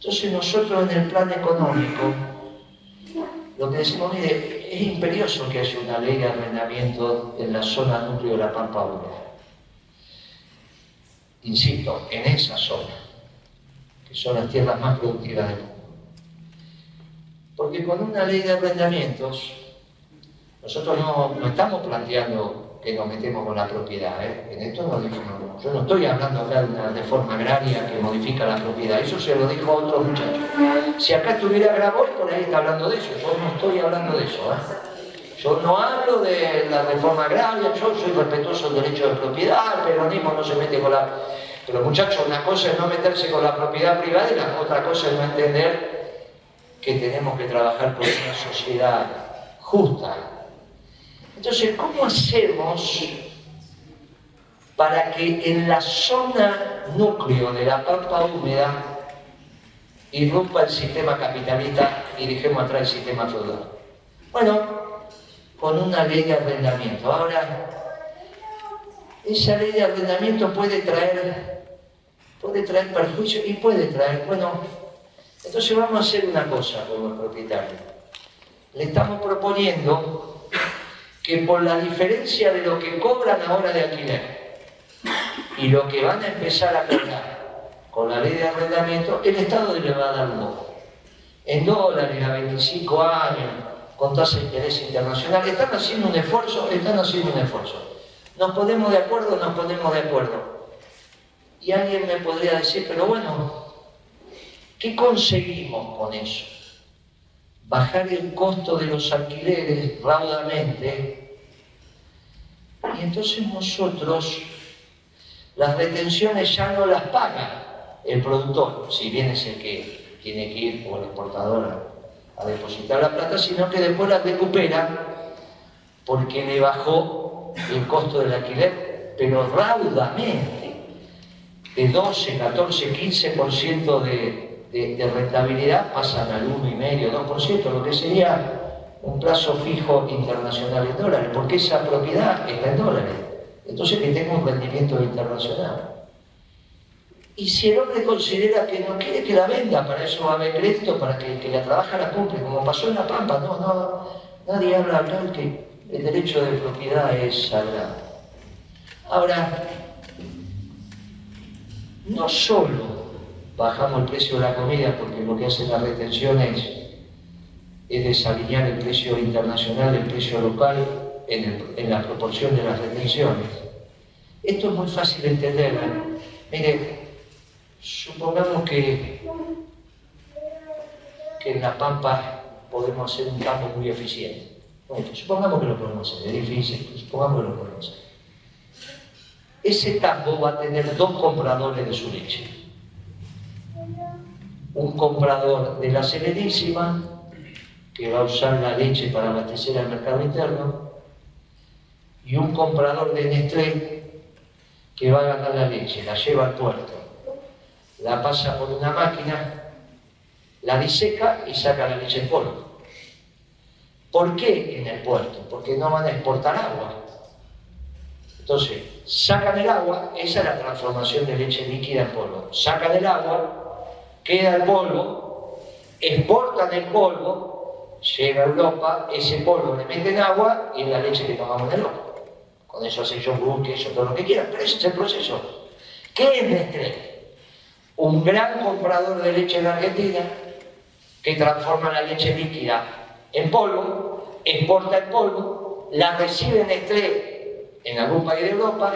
Entonces nosotros en el plan económico, lo que decimos, mire, es imperioso que haya una ley de arrendamiento en la zona núcleo de la Pampa húmeda. Insisto, en esa zona que son las tierras más productivas del mundo. Porque con una ley de arrendamientos, nosotros no, estamos planteando que nos metemos con la propiedad, ¿eh? en esto no dijo, yo no estoy hablando acá de una reforma agraria que modifica la propiedad, eso se lo dijo a otro muchacho. Si acá estuviera Graboy, por ahí está hablando de eso, yo no estoy hablando de eso. ¿eh? Yo no hablo de la reforma agraria, yo soy respetuoso del derecho de propiedad, el peronismo no se mete con la pero muchachos, una cosa es no meterse con la propiedad privada y la otra cosa es no entender que tenemos que trabajar por una sociedad justa. Entonces, ¿cómo hacemos para que en la zona núcleo de la pampa húmeda irrumpa el sistema capitalista y dejemos atrás el sistema feudal? Bueno, con una ley de arrendamiento. Ahora, esa ley de arrendamiento puede traer puede traer perjuicio y puede traer, bueno, entonces vamos a hacer una cosa como el propietario. Le estamos proponiendo que por la diferencia de lo que cobran ahora de alquiler y lo que van a empezar a cobrar con la ley de arrendamiento, el Estado le va a dar un ojo. En dólares a 25 años, con tasa de interés internacional, están haciendo un esfuerzo, están haciendo un esfuerzo. Nos ponemos de acuerdo, nos ponemos de acuerdo. Y alguien me podría decir, pero bueno, ¿qué conseguimos con eso? Bajar el costo de los alquileres raudamente. Y entonces nosotros las retenciones ya no las paga el productor, si bien es el que tiene que ir por el exportador a, depositar la plata, sino que después la recupera porque le bajó el costo del alquiler, pero raudamente de 12, 14, 15% de, de, rentabilidad pasan al 1,5, 2%, lo que sería un plazo fijo internacional en dólares, porque esa propiedad está en dólares. Entonces que tenga un rendimiento internacional. Y si el hombre considera que no quiere que la venda, para eso va a haber crédito, para que que la trabaja la cumple, como pasó en La Pampa, no, no, nadie habla acá que el derecho de propiedad es sagrado. Ahora, no solo bajamos el precio de la comida porque lo que hacen las retenciones es desalinear el precio internacional del precio local en, la proporción de las retenciones. Esto es muy fácil de entender. ¿eh? Mire, supongamos que, que en La Pampa podemos hacer un campo muy eficiente. supongamos que lo podemos hacer, es difícil, supongamos que lo podemos hacer ese tambo va a tener dos compradores de su leche. Un comprador de la Serenísima, que va a usar la leche para abastecer al mercado interno, y un comprador de Nestlé, que va a ganar la leche, la lleva al puerto, la pasa por una máquina, la diseca y saca la leche en polvo. ¿Por qué en el puerto? Porque no van a exportar agua Entonces, sacan el agua, esa es la transformación de leche líquida en polvo. Sacan el agua, queda el polvo, exportan el polvo, llega a Europa, ese polvo le meten agua y es la leche que tomamos en Europa. Con eso hacen yogur, queso, todo lo que quieran, pero ese es el proceso. ¿Qué es Nestlé? Un gran comprador de leche en Argentina que transforma la leche líquida en polvo, exporta el polvo, la recibe Nestlé en algún país de Europa,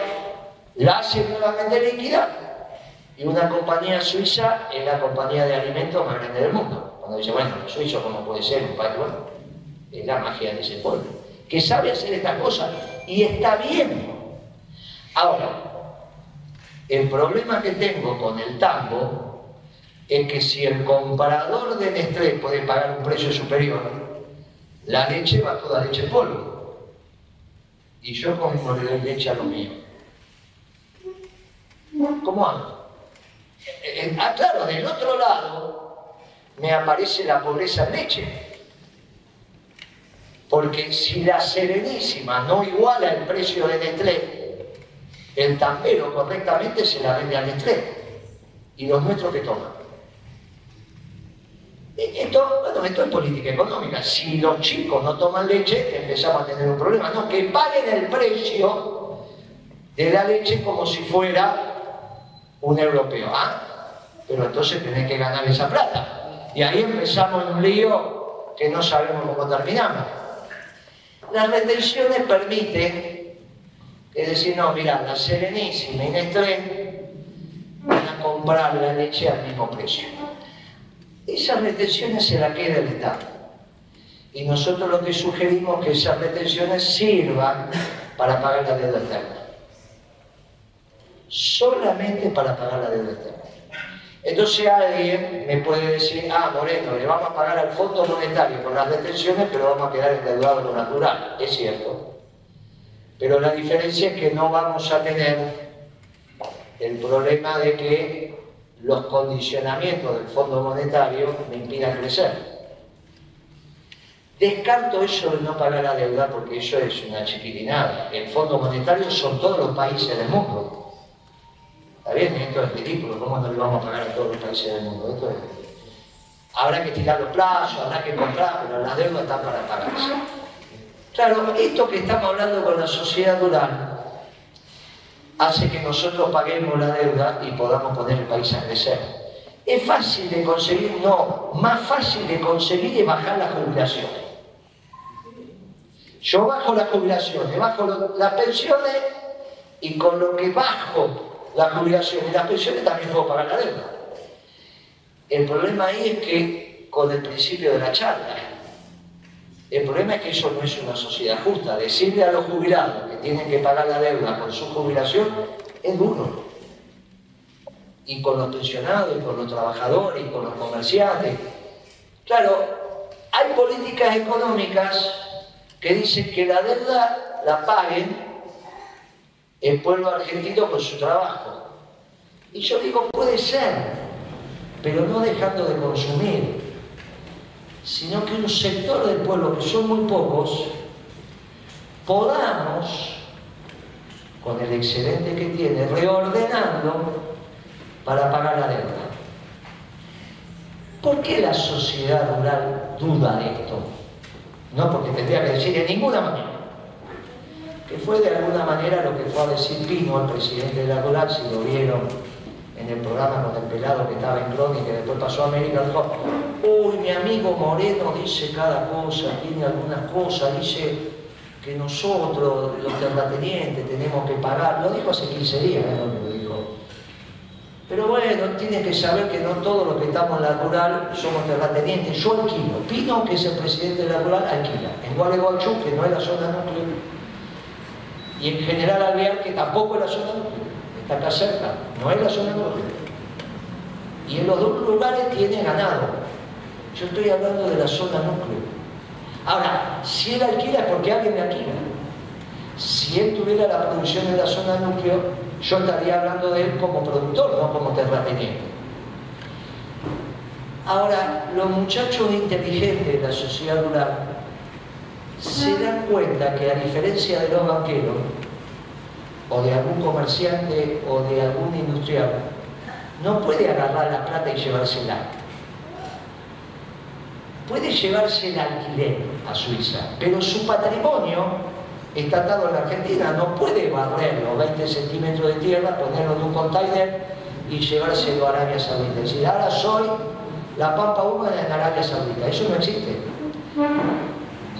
la hace nuevamente líquida y una compañía suiza es la compañía de alimentos más grande del mundo. Cuando dice, bueno, los suizos, ¿cómo puede ser un país? Bueno, es la magia de ese polvo, que sabe hacer estas cosas y está bien. Ahora, el problema que tengo con el tambo es que si el comprador de Nestlé puede pagar un precio superior, la leche va toda leche en polvo. Y yo como le doy leche a lo mío. ¿Cómo hago? Eh, eh, ah, claro, del otro lado me aparece la pobreza en leche. Porque si la Serenísima no iguala el precio de Nestlé, el tambero correctamente se la vende a Nestlé. ¿Y los nuestros que toman? E, esto, bueno, esto es política económica. Si los chicos no toman leche, empezamos a tener un problema. No, que paguen el precio de la leche como si fuera un europeo. Ah, pero entonces tenés que ganar esa plata. Y ahí empezamos un lío que no sabemos cómo terminamos. Las retenciones permiten es decir, no, mira, la Serenísima y Nestlé van a comprar la leche al mismo precio. Esas retenciones se las queda el Estado. Y nosotros lo que sugerimos es que esas retenciones sirvan para pagar la deuda externa. Solamente para pagar la deuda externa. Entonces alguien me puede decir, ah, Moreno, le vamos a pagar al Fondo Monetario con las detenciones, pero vamos a quedar endeudados lo natural. Es cierto. Pero la diferencia es que no vamos a tener el problema de que los condicionamientos del Fondo Monetario me impidan crecer. Descarto eso de no pagar la deuda porque eso es una chiquitinada. El Fondo Monetario son todos los países del mundo. Está bien, esto es ridículo, ¿cómo no le vamos a pagar a todos los países del mundo? Esto es... Habrá que tirar los plazos, habrá que comprar, pero las deudas están para pagarse. Claro, esto que estamos hablando con la sociedad rural hace que nosotros paguemos la deuda y podamos poner el país a crecer. ¿Es fácil de conseguir? No, más fácil de conseguir es bajar las jubilaciones. Yo bajo las jubilaciones, bajo las pensiones y con lo que bajo la jubilación y las pensiones también puedo pagar la deuda. El problema ahí es que, con el principio de la charla, el problema es que eso no es una sociedad justa. Decirle a los jubilados que tienen que pagar la deuda con su jubilación es duro. Y con los pensionados, y con los trabajadores, y con los comerciantes. Claro, hay políticas económicas que dicen que la deuda la paguen el pueblo argentino con su trabajo. Y yo digo, puede ser, pero no dejando de consumir, sino que un sector del pueblo, que son muy pocos, podamos, con el excedente que tiene, reordenando para pagar la deuda. ¿Por qué la sociedad rural duda de esto? No porque tendría que decir de ninguna manera que fue de alguna manera lo que fue a decir Pino, el presidente de la rural, si lo vieron en el programa con el pelado que estaba en Crónica y después pasó a América, dijo, uy, mi amigo Moreno dice cada cosa, tiene algunas cosas, dice que nosotros, los terratenientes, tenemos que pagar. Lo dijo hace 15 días, ¿no? lo dijo. Pero bueno, tiene que saber que no todos los que estamos en la rural somos terratenientes. Yo alquilo. Pino, que es el presidente de la rural, alquila. En Gualeguaychú, que no es la zona núcleo, y en General Alvear, que tampoco es la zona núcleo, está acá cerca, no es la zona núcleo. Y en los dos lugares tiene ganado. Yo estoy hablando de la zona núcleo. Ahora, si él alquila es porque alguien me alquila. Si él tuviera la producción de la zona núcleo, yo estaría hablando de él como productor, no como terrateniente. Ahora, los muchachos inteligentes de la sociedad rural se dan cuenta que a diferencia de los banqueros, o de algún comerciante o de algún industrial no puede agarrar la plata y llevársela. Puede llevarse el alquiler a Suiza, pero su patrimonio está atado en la Argentina, no puede barrer los 20 centímetros de tierra, ponerlo en un container y llevárselo a Arabia Saudita. Es decir, ahora soy la pampa húmeda en Arabia Saudita. Eso no existe.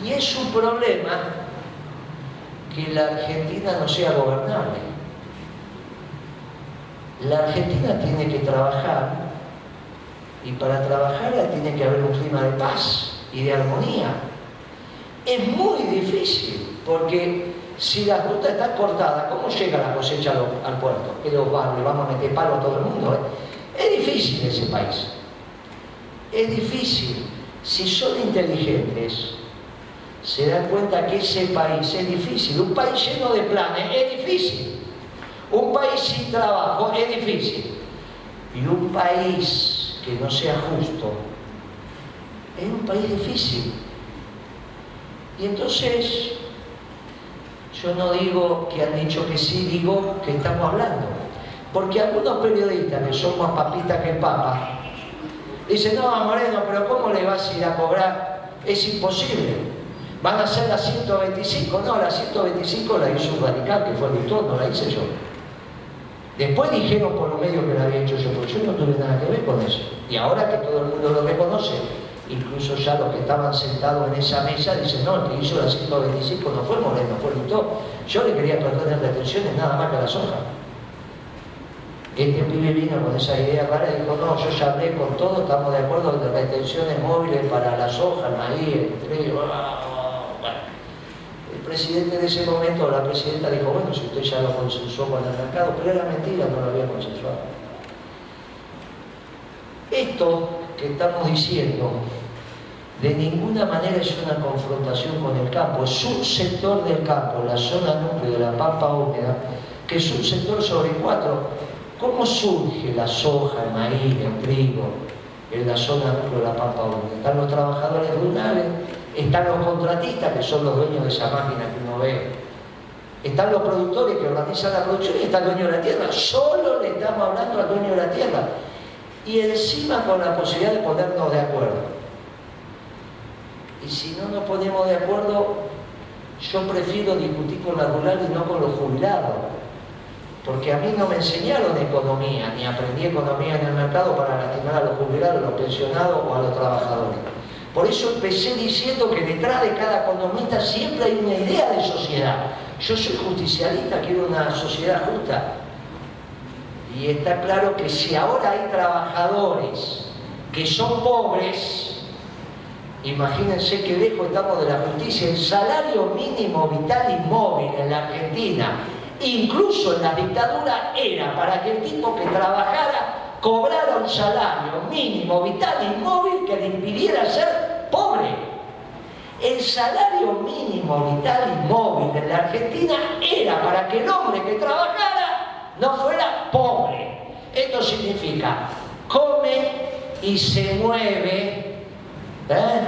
Y es un problema que la Argentina no sea gobernable. La Argentina tiene que trabajar y para trabajar tiene que haber un clima de paz y de armonía. Es muy difícil porque si la ruta está cortada, ¿cómo llega la cosecha al, puerto? Que los barrios, vamos a meter palo a todo el mundo. ¿eh? Es difícil ese país. Es difícil. Si son inteligentes, se dan cuenta que ese país es difícil. Un país lleno de planes es difícil. Un país sin trabajo es difícil. Y un país que no sea justo es un país difícil. Y entonces, yo no digo que han dicho que sí, digo que estamos hablando. Porque algunos periodistas que son más papitas que el Papa, dicen, no, Moreno, pero ¿cómo le vas a ir a cobrar? Es imposible. ¿Van a ser las 125? No, las 125 la hizo un radical, que fue el no la hice yo. Después dijeron por lo medio que la había hecho yo, porque yo no tuve nada que ver con eso. Y ahora que todo el mundo lo reconoce, incluso ya los que estaban sentados en esa mesa dicen, no, el que hizo la 125 no fue Moreno, fue Lutó. Yo le quería perder retenciones nada más que a la soja. Este pibe vino con esa idea rara y dijo, no, yo ya hablé con todo, estamos de acuerdo de retenciones móviles para la soja, el maíz, el trigo, presidente de ese momento, la presidenta dijo, bueno, si usted ya lo consensuó con el mercado, pero era mentira, no lo había consensuado. Esto que estamos diciendo de ninguna manera es una confrontación con el campo, es un sector del campo, la zona núcleo de la pampa húmeda, que es un sector sobre cuatro. ¿Cómo surge la soja, el maíz, el trigo en la zona núcleo de la pampa húmeda? Están los trabajadores rurales, están los contratistas, que son los dueños de esa máquina que uno ve. Están los productores que organizan la producción y está el dueño de la tierra. Solo le estamos hablando al dueño de la tierra. Y encima con la posibilidad de ponernos de acuerdo. Y si no nos ponemos de acuerdo, yo prefiero discutir con la rural y no con los jubilados. Porque a mí no me enseñaron economía, ni aprendí economía en el mercado para lastimar a los jubilados, a los pensionados o a los trabajadores. Por eso empecé diciendo que detrás de cada economista siempre hay una idea de sociedad. Yo soy justicialista, quiero una sociedad justa. Y está claro que si ahora hay trabajadores que son pobres, imagínense qué lejos estamos de la justicia, el salario mínimo vital y móvil en la Argentina, incluso en la dictadura, era para que el tipo que trabajara cobrara un salario mínimo vital y móvil que le impidiera ser pobre. El salario mínimo vital y móvil en la Argentina era para que el hombre que trabajara no fuera pobre. Esto significa, come y se mueve ¿eh?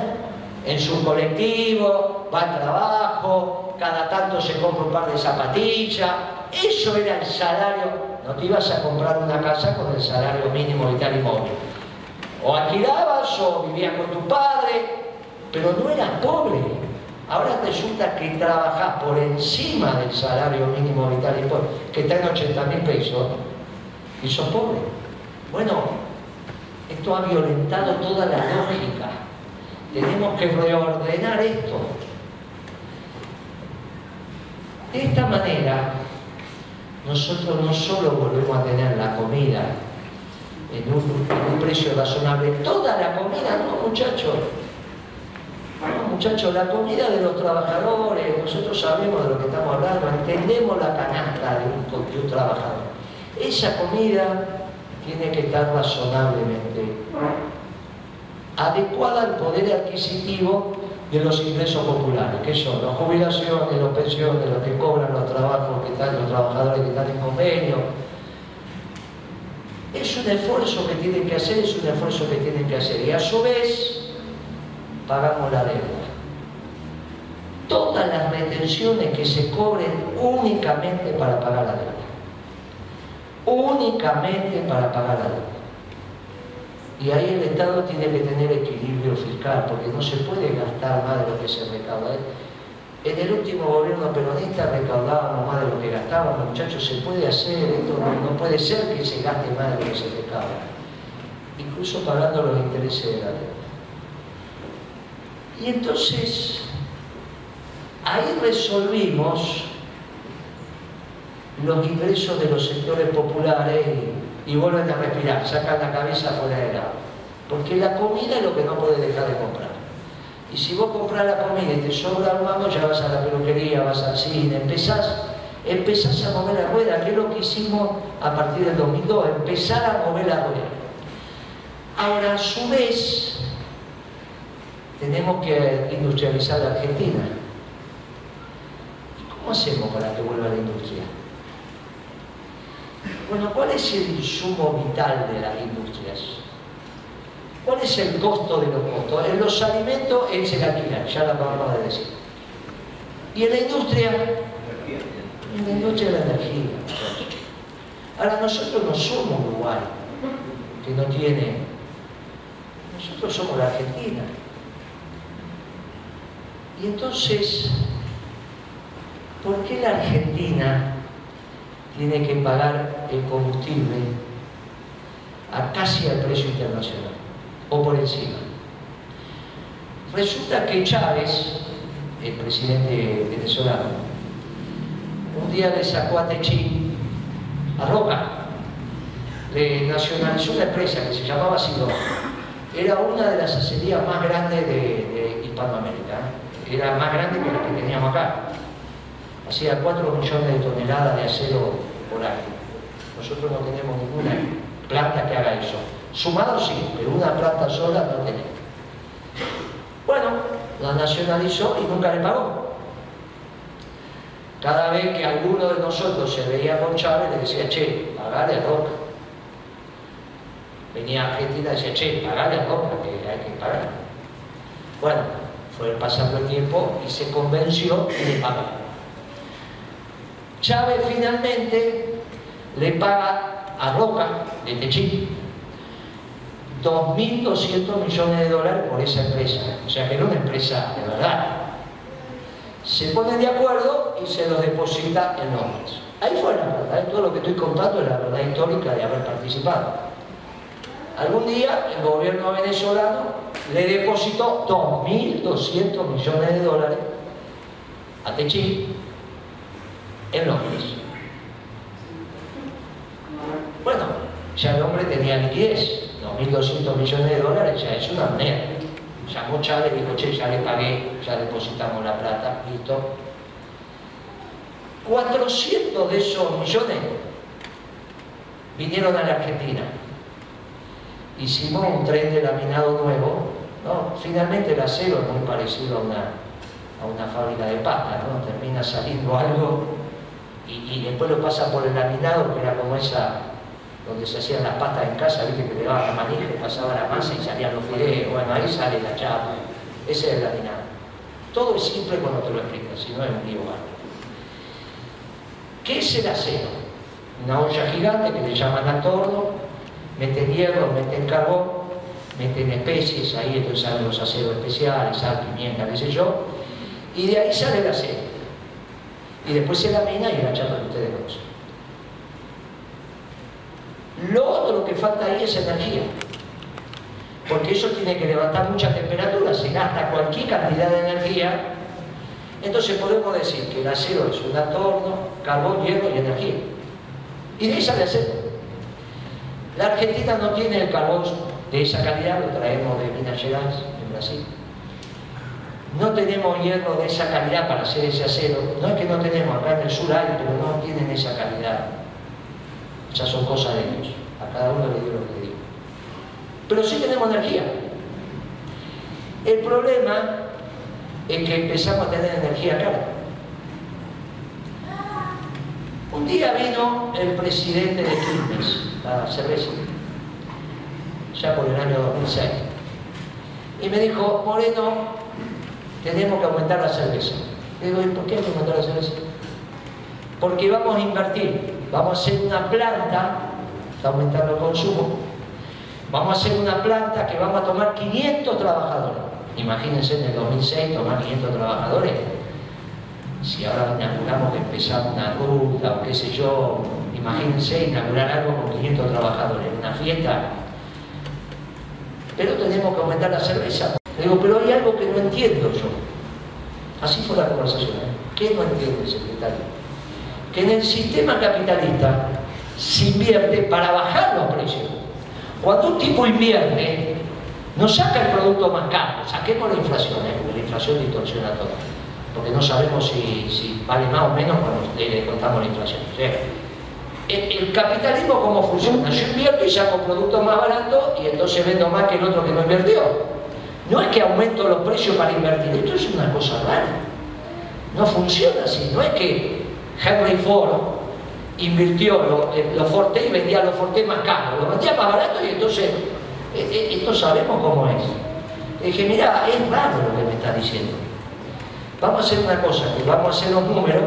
en su colectivo, va al trabajo, cada tanto se compra un par de zapatillas. Eso era el salario no te ibas a comprar una casa con el salario mínimo vital y móvil. O alquilabas o vivías con tu padre, pero no eras pobre. Ahora resulta que trabajas por encima del salario mínimo vital y móvil, que está en 80 mil pesos, y sos pobre. Bueno, esto ha violentado toda la lógica. Tenemos que reordenar esto. De esta manera, nosotros no solo volvemos a tener la comida en un, precio razonable, toda la comida, no muchachos, no muchachos, la comida de los trabajadores, nosotros sabemos de lo que estamos hablando, entendemos la canasta de un trabajador. Esa comida tiene que estar razonablemente adecuada al poder adquisitivo de los ingresos populares, que son las jubilaciones, las pensiones, los que cobran los trabajos que están, los trabajadores que están en convenio. Es un esfuerzo que tienen que hacer, es un esfuerzo que tienen que hacer. Y a su vez, pagamos la deuda. todas las retenciones que se cobren únicamente para pagar la deuda. Únicamente para pagar la deuda. Y ahí el Estado tiene que tener equilibrio fiscal, porque no se puede gastar más de lo que se recauda. En el último gobierno peronista recaudábamos más de lo que gastábamos, muchachos, se puede hacer, esto no, puede ser que se gaste más de lo que se recauda, incluso pagando los intereses de la deuda. Y entonces, ahí resolvimos los ingresos de los sectores populares vuelven a respirar, sacan la cabeza fuera del agua. Porque la comida es lo que no puedes dejar de comprar. Y si vos compras la comida y te sobra mango, ya vas a la peluquería, vas al cine, empezás, empezás a mover la rueda, que es lo que hicimos a partir del 2002, empezar a mover la rueda. Ahora, a su vez, tenemos que industrializar la Argentina. ¿Y cómo hacemos para que vuelva la industria? Bueno, ¿cuál es el insumo vital de las industrias? ¿Cuál es el costo de los costos? En los alimentos es el alquiler, ya lo acabamos de decir. Y en la industria, en la industria de la energía. Ahora nosotros no somos Uruguay, que no tiene, nosotros somos la Argentina. Y entonces, ¿por qué la Argentina tiene que pagar el combustible a casi al precio internacional? o por encima. Resulta que Chávez, el presidente venezolano, un día le sacó a Techín, a Roca, le nacionalizó una empresa que se llamaba Sidón. Era una de las acerías más grandes de, Hispanoamérica, ¿eh? era más grande que la que teníamos acá. Hacía 4 millones de toneladas de acero por año. Nosotros no tenemos ninguna planta que haga eso. Sumado sí, pero una planta sola no tenía. Bueno, la nacionalizó y nunca le pagó. Cada vez que alguno de nosotros se veía con Chávez, le decía, che, pagale roca. Venía a Argentina y decía, che, pagale roca, que hay que pagar. Bueno, fue pasando el tiempo y se convenció le pagó. Chávez finalmente le paga a Roca, de Techín, 2.200 millones de dólares por esa empresa. O sea que era una empresa de verdad. Se pone de acuerdo y se los deposita en Londres. Ahí fue la verdad. Todo lo que estoy contando es la verdad histórica de haber participado. Algún día el gobierno venezolano le depositó 2.200 millones de dólares a Techín en Londres. Bueno, ya el hombre tenía liquidez. 2.200 millones de dólares ya es una moneda. Llamó Chávez y dijo, che, ya le pagué, ya depositamos la plata, listo. 400 de esos millones vinieron a la Argentina. Hicimos un tren de laminado nuevo. ¿no? Finalmente el acero es muy parecido a una, a una fábrica de pasta, ¿no? termina saliendo algo y, y después lo pasa por el laminado, que era como esa donde se hacían las pastas en casa, viste que le daban la manija, pasaba la masa y salían los fideos, bueno, ahí sale la chapa, ese es el laminado. Todo es simple cuando te lo explicas, si no es un lío ¿Qué es el acero? Una olla gigante que le llaman a torno, meten hierro, meten carbón, meten especies, ahí entonces salen los aceros especiales, sal, pimienta, qué sé yo, y de ahí sale el acero. Y después se lamina y la chapa que ustedes conocen. Lo otro que falta ahí es energía. Porque eso tiene que levantar mucha temperatura, se gasta cualquier cantidad de energía. Entonces podemos decir que el acero es un atorno, carbón, hierro y energía. Y de ahí sale acero. La Argentina no tiene el carbón de esa calidad, lo traemos de Minas Gerais, en Brasil. No tenemos hierro de esa calidad para hacer ese acero. No es que no tenemos, acá en el sur hay, pero no tienen esa calidad. Ya son cosas de ellos. A cada uno le digo lo que le digo. Pero sí tenemos energía. El problema es que empezamos a tener energía cara. Un día vino el presidente de Quilmes, la cerveza, ya por el año 2006, y me dijo, Moreno, tenemos que aumentar la cerveza. digo, ¿y por qué hay que mandar a hacer eso? Porque vamos a invertir, vamos a hacer una planta, está aumentando el consumo, vamos a hacer una planta que vamos a tomar 500 trabajadores. Imagínense en el 2006 tomar 500 trabajadores. Si ahora inauguramos que empezar una ruta o qué sé yo, imagínense inaugurar algo con 500 trabajadores, una fiesta. Pero tenemos que aumentar la cerveza. Le digo, pero hay algo que no entiendo yo. Así fue la conversación. ¿eh? ¿Qué no entiende, secretario? Que en el sistema capitalista se invierte para bajar los precios. Cuando un tipo invierte, no saca el producto más caro, saquemos la inflación, ¿eh? porque la inflación distorsiona todo, porque no sabemos si, vale más o menos cuando le contamos la inflación. el, capitalismo cómo funciona, yo invierto y saco productos más baratos y entonces vendo más que el otro que no invirtió. No es que aumento los precios para invertir, esto es una cosa rara. No funciona así, no es que Henry Ford invirtió los Forte y vendía los Forte más caros, lo vendía más barato y entonces e, e, esto sabemos cómo es. Le dije, mira, es raro lo que me está diciendo. Vamos a hacer una cosa, que vamos a hacer los números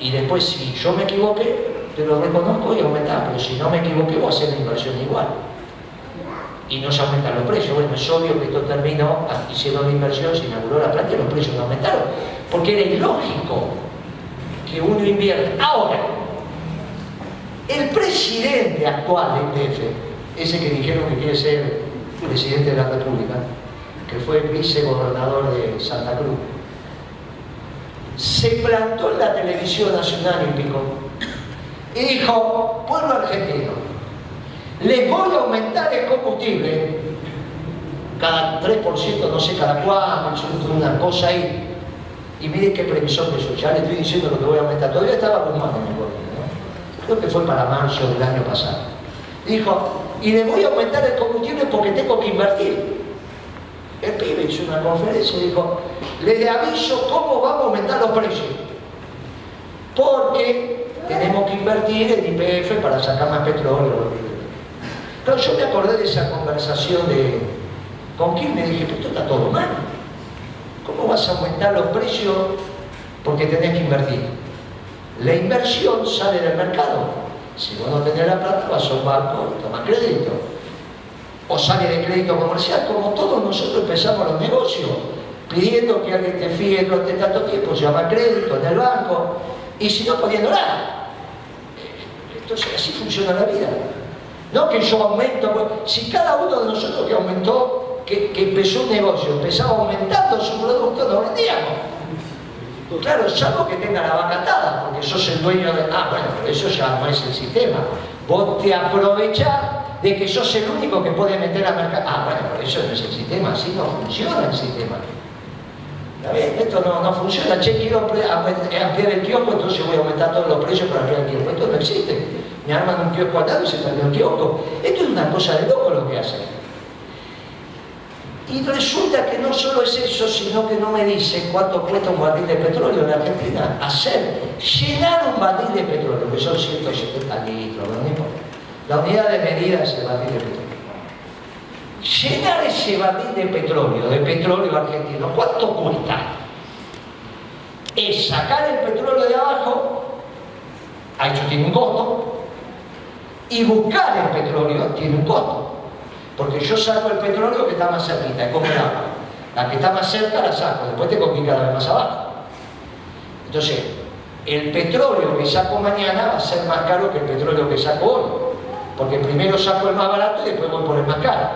y después si yo me equivoqué, te lo reconozco y aumentar, pero si no me equivoqué voy a hacer la inversión igual. Y no se aumentan los precios. Bueno, es obvio que esto terminó, hicieron la inversión, se inauguró la planta y los precios no aumentaron. Porque era ilógico que uno invierta. Ahora, el presidente actual del IPF ese que dijeron que quiere ser presidente de la República, que fue vicegobernador de Santa Cruz, se plantó en la televisión nacional y pico y dijo, pueblo argentino, les voy a aumentar el combustible cada 3%, no sé cada cuánto, una cosa ahí. Y miren qué previsor que soy, ya le estoy diciendo lo que voy a aumentar. Todavía estaba con en el ¿no? Creo que fue para marzo del año pasado. Dijo, y le voy a aumentar el combustible porque tengo que invertir. El pibe hizo una conferencia y dijo, le aviso cómo vamos a aumentar los precios. Porque tenemos que invertir en IPF para sacar más petróleo. Pero yo me acordé de esa conversación de con quién me dije, pero esto está todo mal. ¿Cómo vas a aumentar los precios porque tenés que invertir? La inversión sale del mercado. Si vos no tenés la plata, vas a un banco y tomas crédito. O sale de crédito comercial, como todos nosotros empezamos los negocios, pidiendo que alguien te fíe durante tanto tiempo, se llama crédito en el banco, y si no, pudiendo nada. Entonces, así funciona la vida. No que yo aumento, pues, si cada uno de nosotros que aumentó, que, empezó un negocio, empezaba aumentando su producto, no vendíamos. Claro, salvo que tenga la vaca atada, porque sos el dueño de... Ah, bueno, pero eso ya no es el sistema. Vos te aprovechás de que sos el único que puede meter a mercado. Ah, bueno, pero eso no es el sistema, así no funciona el sistema. ¿Está bien? Esto no, no funciona. Che, quiero ampliar el kiosco, entonces voy a aumentar todos los precios para ampliar el kiosco. Esto no existe. Me arman un kiosco al lado y se perdió el kiosco. Esto es una cosa de loco lo que hacen. Y resulta que no solo es eso, sino que no me dice cuánto cuesta un barril de petróleo en Argentina. Hacer, llenar un barril de petróleo, que son 170 litros, no importa. La unidad de medida es el barril de petróleo. Llenar ese barril de petróleo, de petróleo argentino, ¿cuánto cuesta? Es sacar el petróleo de abajo, eso tiene un costo, y buscar el petróleo tiene un costo. Porque yo saco el petróleo que está más cerquita, es como el agua. La que está más cerca la saco, después tengo que ir cada vez más abajo. Entonces, el petróleo que saco mañana va a ser más caro que el petróleo que saco hoy. Porque primero saco el más barato y después voy por el más caro.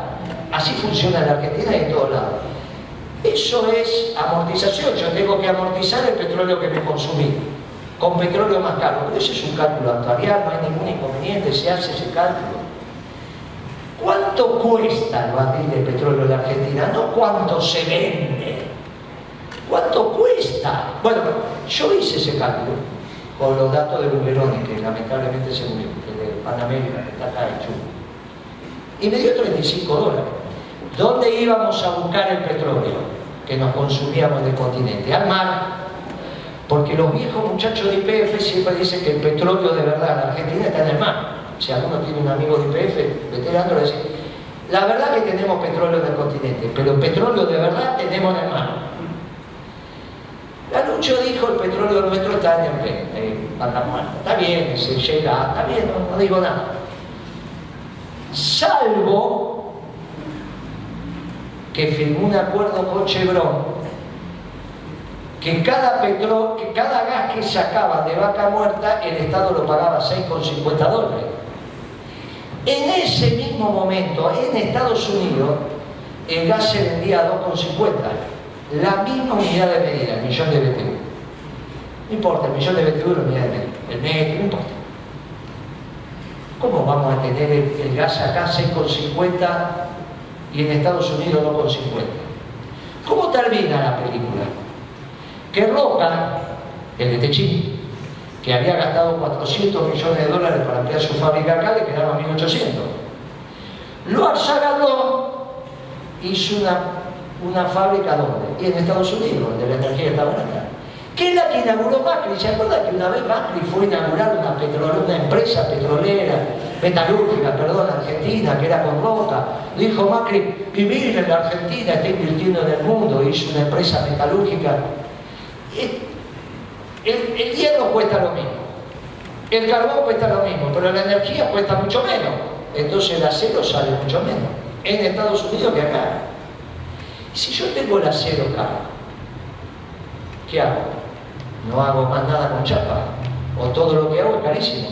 Así funciona en la Argentina y en todos lados. Eso es amortización. Yo tengo que amortizar el petróleo que me consumí con petróleo más caro. Pero ese es un cálculo actuarial, no hay ningún inconveniente, se hace ese cálculo. ¿Cuánto cuesta el barril de petróleo de Argentina? No cuánto se vende. ¿Cuánto cuesta? Bueno, yo hice ese cálculo con los datos de Bumeroni, que lamentablemente se murió, que de Panamérica, que está acá en Y me dio 35 dólares. ¿Dónde íbamos a buscar el petróleo que nos consumíamos del continente? Al mar. Porque los viejos muchachos de IPF siempre dicen que el petróleo de verdad en Argentina está en el mar si alguno tiene un amigo de IPF, veterano, le dice, la verdad que tenemos petróleo en el continente, pero petróleo de verdad tenemos en el mar. Palucho dijo el petróleo nuestro está en eh, muerta. Está bien, se llega, está bien, no, digo nada. Salvo que firmó un acuerdo con Chevron que cada petro, que cada gas que sacaba de vaca muerta el Estado lo pagaba 6,50 dólares. En ese mismo momento, en Estados Unidos, el gas se vendía a 2,50. La misma unidad de medida, el millón de BTU. No importa, el millón de BTU es la unidad de medida. El metro, no importa. ¿Cómo vamos a tener el, gas acá 6,50 y en Estados Unidos 2,50? ¿Cómo termina la película? Que Roca, el de Techín, que había gastado 400 millones de dólares para ampliar su fábrica acá, le quedaban 1800. Lo agarró hizo una, una fábrica donde? Y en Estados Unidos, donde la energía está barata. ¿Qué es la que inauguró Macri? ¿Se acuerda que una vez Macri fue a inaugurar una, petrolera, una empresa petrolera, metalúrgica, perdón, argentina, que era con roca? Dijo Macri, vivir en la Argentina, está invirtiendo en el mundo, hizo una empresa metalúrgica. El, hierro cuesta lo mismo, el carbón cuesta lo mismo, pero la energía cuesta mucho menos. Entonces el acero sale mucho menos en Estados Unidos que acá. Si yo tengo el acero acá, ¿qué hago? No hago más nada con chapa. O todo lo que hago es carísimo.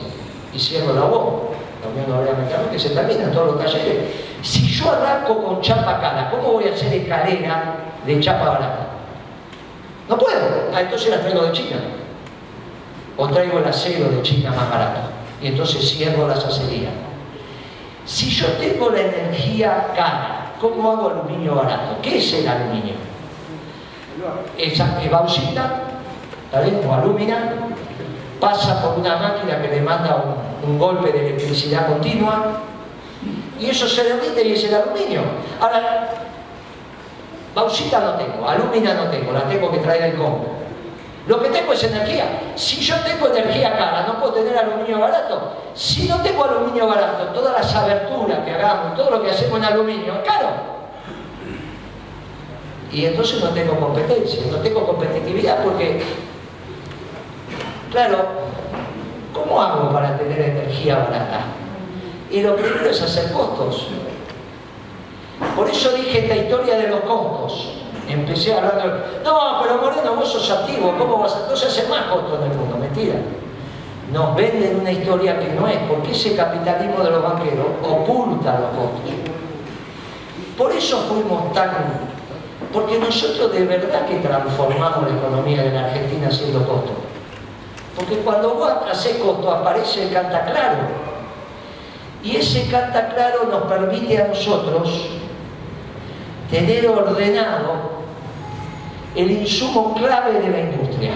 Y cierro la bomba. La Unión Europea que se terminan todos los talleres. Si yo arranco con chapa cara, ¿cómo voy a hacer escalera de chapa barata? No puedo. Ah, entonces la traigo de China. O traigo el acero de China más barato. Y entonces cierro las acerías. Si yo tengo la energía cara, ¿cómo hago aluminio barato? ¿Qué es el aluminio? Esa bauxita, o alumina, pasa por una máquina que le manda un, golpe de electricidad continua y eso se derrite y es el aluminio. Ahora, bauxita no tengo, alumina no tengo, la tengo que traer el combo. Lo que tengo es energía. Si yo tengo energía cara, no puedo tener aluminio barato. Si no tengo aluminio barato, todas las aberturas que hagamos, todo lo que hacemos en aluminio, es caro. Y entonces no tengo competencia, no tengo competitividad porque, claro, ¿cómo hago para tener energía barata? Y lo primero es hacer costos. Por eso dije esta historia de los costos. Empecé hablando, no, pero Moreno, vos sos activo, ¿cómo vas a...? Se hace más costo en el mundo, mentira. Nos venden una historia que no es, porque ese capitalismo de los banqueros oculta los costos. Por eso fuimos tan... Porque nosotros de verdad que transformamos la economía de la Argentina haciendo costos. Porque cuando vos haces costo aparece el canta claro. Y ese canta claro nos permite a nosotros tener ordenado el insumo clave de la industria.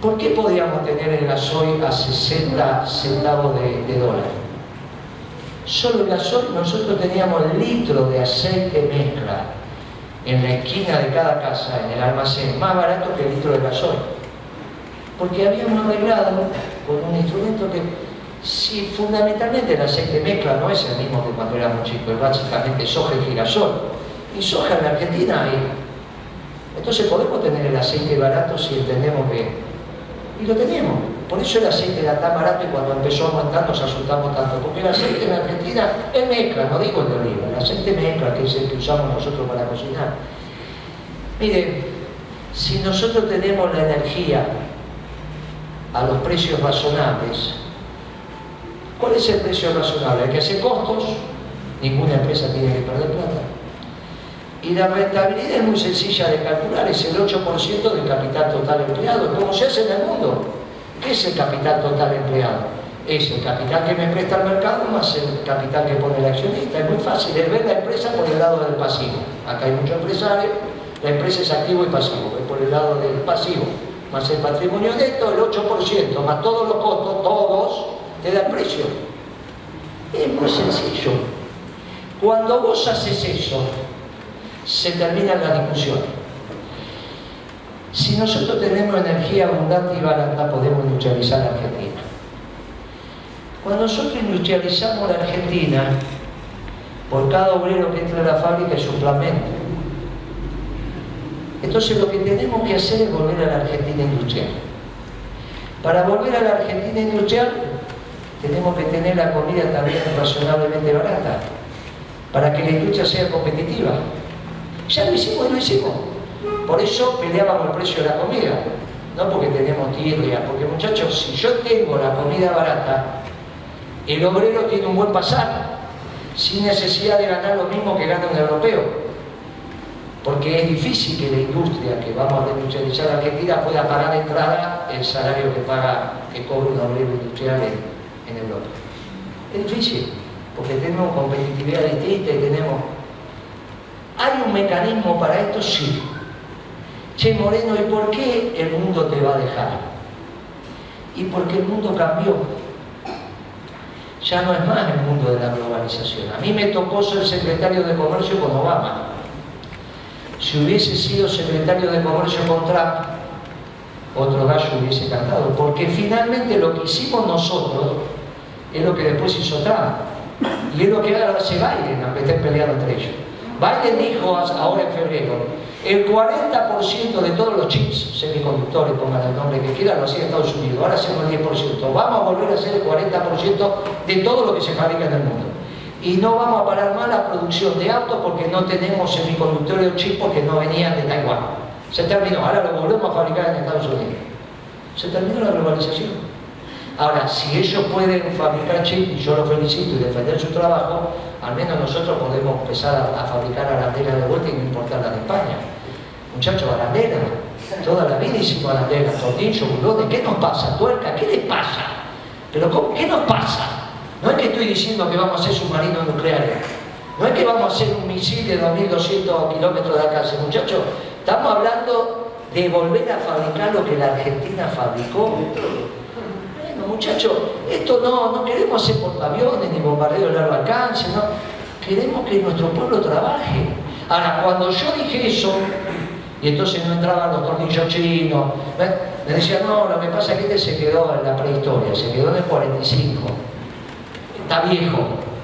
¿Por qué podíamos tener el gasoil a 60 centavos de, dólar? Solo el gasoil nosotros teníamos litro de aceite mezcla en la esquina de cada casa, en el almacén, más barato que el litro de gasoil. Porque habíamos arreglado con un instrumento que, si fundamentalmente el aceite mezcla no es el mismo que cuando éramos chicos, es básicamente soja y girasol. Y soja en Argentina hay entonces podemos tener el aceite barato si entendemos que... Y lo tenemos. Por eso el aceite era tan barato y cuando empezó a aguantar nos asustamos tanto. Porque el aceite en Argentina es mezcla, no digo el de oliva, el aceite mezcla, que es el que usamos nosotros para cocinar. Mire, si nosotros tenemos la energía a los precios razonables, ¿cuál es el precio razonable? Hay que hacer costos, ninguna empresa tiene que perder plata y la rentabilidad es muy sencilla de calcular, es el 8% del capital total empleado, como se hace en el mundo. ¿Qué es el capital total empleado? Es el capital que me presta el mercado más el capital que pone el accionista. Es muy fácil, es ver la empresa por el lado del pasivo. Acá hay muchos empresarios, la empresa es activo y pasivo, es por el lado del pasivo, más el patrimonio neto, el 8%, más todos los costos, todos, te da el precio. Es muy sencillo. Cuando vos haces eso, se termina la discusión. Si nosotros tenemos energía abundante y barata, podemos industrializar la Argentina. Cuando nosotros industrializamos la Argentina, por cada obrero que entra a la fábrica es un plan Entonces lo que tenemos que hacer es volver a la Argentina industrial. Para volver a la Argentina industrial tenemos que tener la comida también razonablemente barata, para que la industria sea competitiva. Ya lo hicimos y lo hicimos. Por eso peleábamos el precio de la comida, no porque tenemos tirria, porque muchachos, si yo tengo la comida barata, el obrero tiene un buen pasar, sin necesidad de ganar lo mismo que gana un europeo. Porque es difícil que la industria que vamos a industrializar en Argentina pueda pagar de entrada el salario que paga, que cobra un obrero industrial en, en Europa. Es difícil, porque tenemos competitividad distinta y tenemos... ¿Hay un mecanismo para esto? Sí. Che Moreno, ¿y por qué el mundo te va a dejar? Y porque el mundo cambió ya no es más el mundo de la globalización. A mí me tocó ser secretario de Comercio con Obama. Si hubiese sido secretario de Comercio con Trump, otro gallo hubiese cantado, porque finalmente lo que hicimos nosotros es lo que después hizo Trump. Y es lo que ahora hace Biden, aunque estén peleando entre ellos. Biden dijo ahora en febrero, el 40% de todos los chips semiconductores, pongan el nombre que quieran, lo hacía Estados Unidos, ahora hacemos el 10%. Vamos a volver a hacer el 40% de todo lo que se fabrica en el mundo. Y no vamos a parar más la producción de autos porque no tenemos semiconductores o chips porque no venían de Taiwán. Se terminó, ahora lo volvemos a fabricar en Estados Unidos. Se terminó la globalización. Ahora, si ellos pueden fabricar chips, y yo los felicito y defender su trabajo, al menos nosotros podemos empezar a, fabricar arandelas de vuelta y no importarlas de España. Muchachos, arandela, toda la vida hicimos arandelas, tornillos, bulones, ¿qué nos pasa? Tuerca, ¿qué les pasa? Pero ¿qué nos pasa? No es que estoy diciendo que vamos a hacer submarinos nucleares, no es que vamos a hacer un misil de 2.200 kilómetros de alcance, muchachos, estamos hablando de volver a fabricar lo que la Argentina fabricó. Muchachos, esto no, no queremos hacer portaaviones ni bombardeos de largo alcance, no. Queremos que nuestro pueblo trabaje. Ahora, cuando yo dije eso, y entonces no entraban los tornillos chinos. Me decían, no, lo que pasa es que este se quedó en la prehistoria, se quedó en el 45. Está viejo.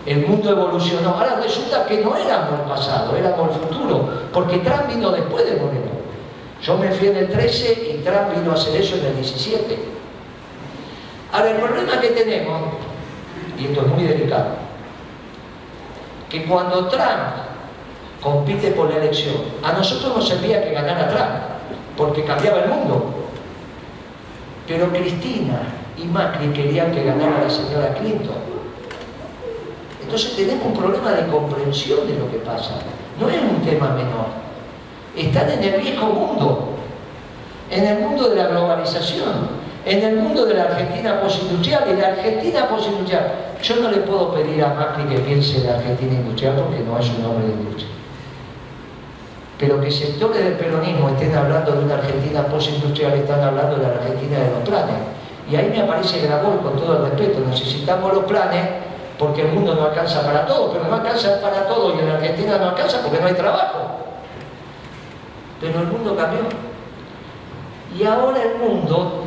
El mundo evolucionó. Ahora resulta que no éramos el pasado, éramos el futuro, porque Trump vino después de Moreno. Yo me fui en el 13 y Trump vino a hacer eso en el 17. Ahora, el problema que tenemos, y esto es muy delicado, que cuando Trump compite por la elección. A nosotros nos servía que ganara Trump, porque cambiaba el mundo. Pero Cristina y Macri querían que ganara la señora Clinton. Entonces tenemos un problema de comprensión de lo que pasa. No es un tema menor. Están en el viejo mundo, en el mundo de la globalización, en el mundo de la Argentina postindustrial. Y la Argentina postindustrial, yo no le puedo pedir a Macri que piense en la Argentina industrial porque no es un hombre de industria pero que sectores del peronismo estén hablando de una Argentina postindustrial, están hablando de la Argentina de los planes. Y ahí me aparece Grabol, con todo el respeto, necesitamos los planes porque el mundo no alcanza para todo, pero no alcanza para todo y en Argentina no alcanza porque no hay trabajo. Pero el mundo cambió. Y ahora el mundo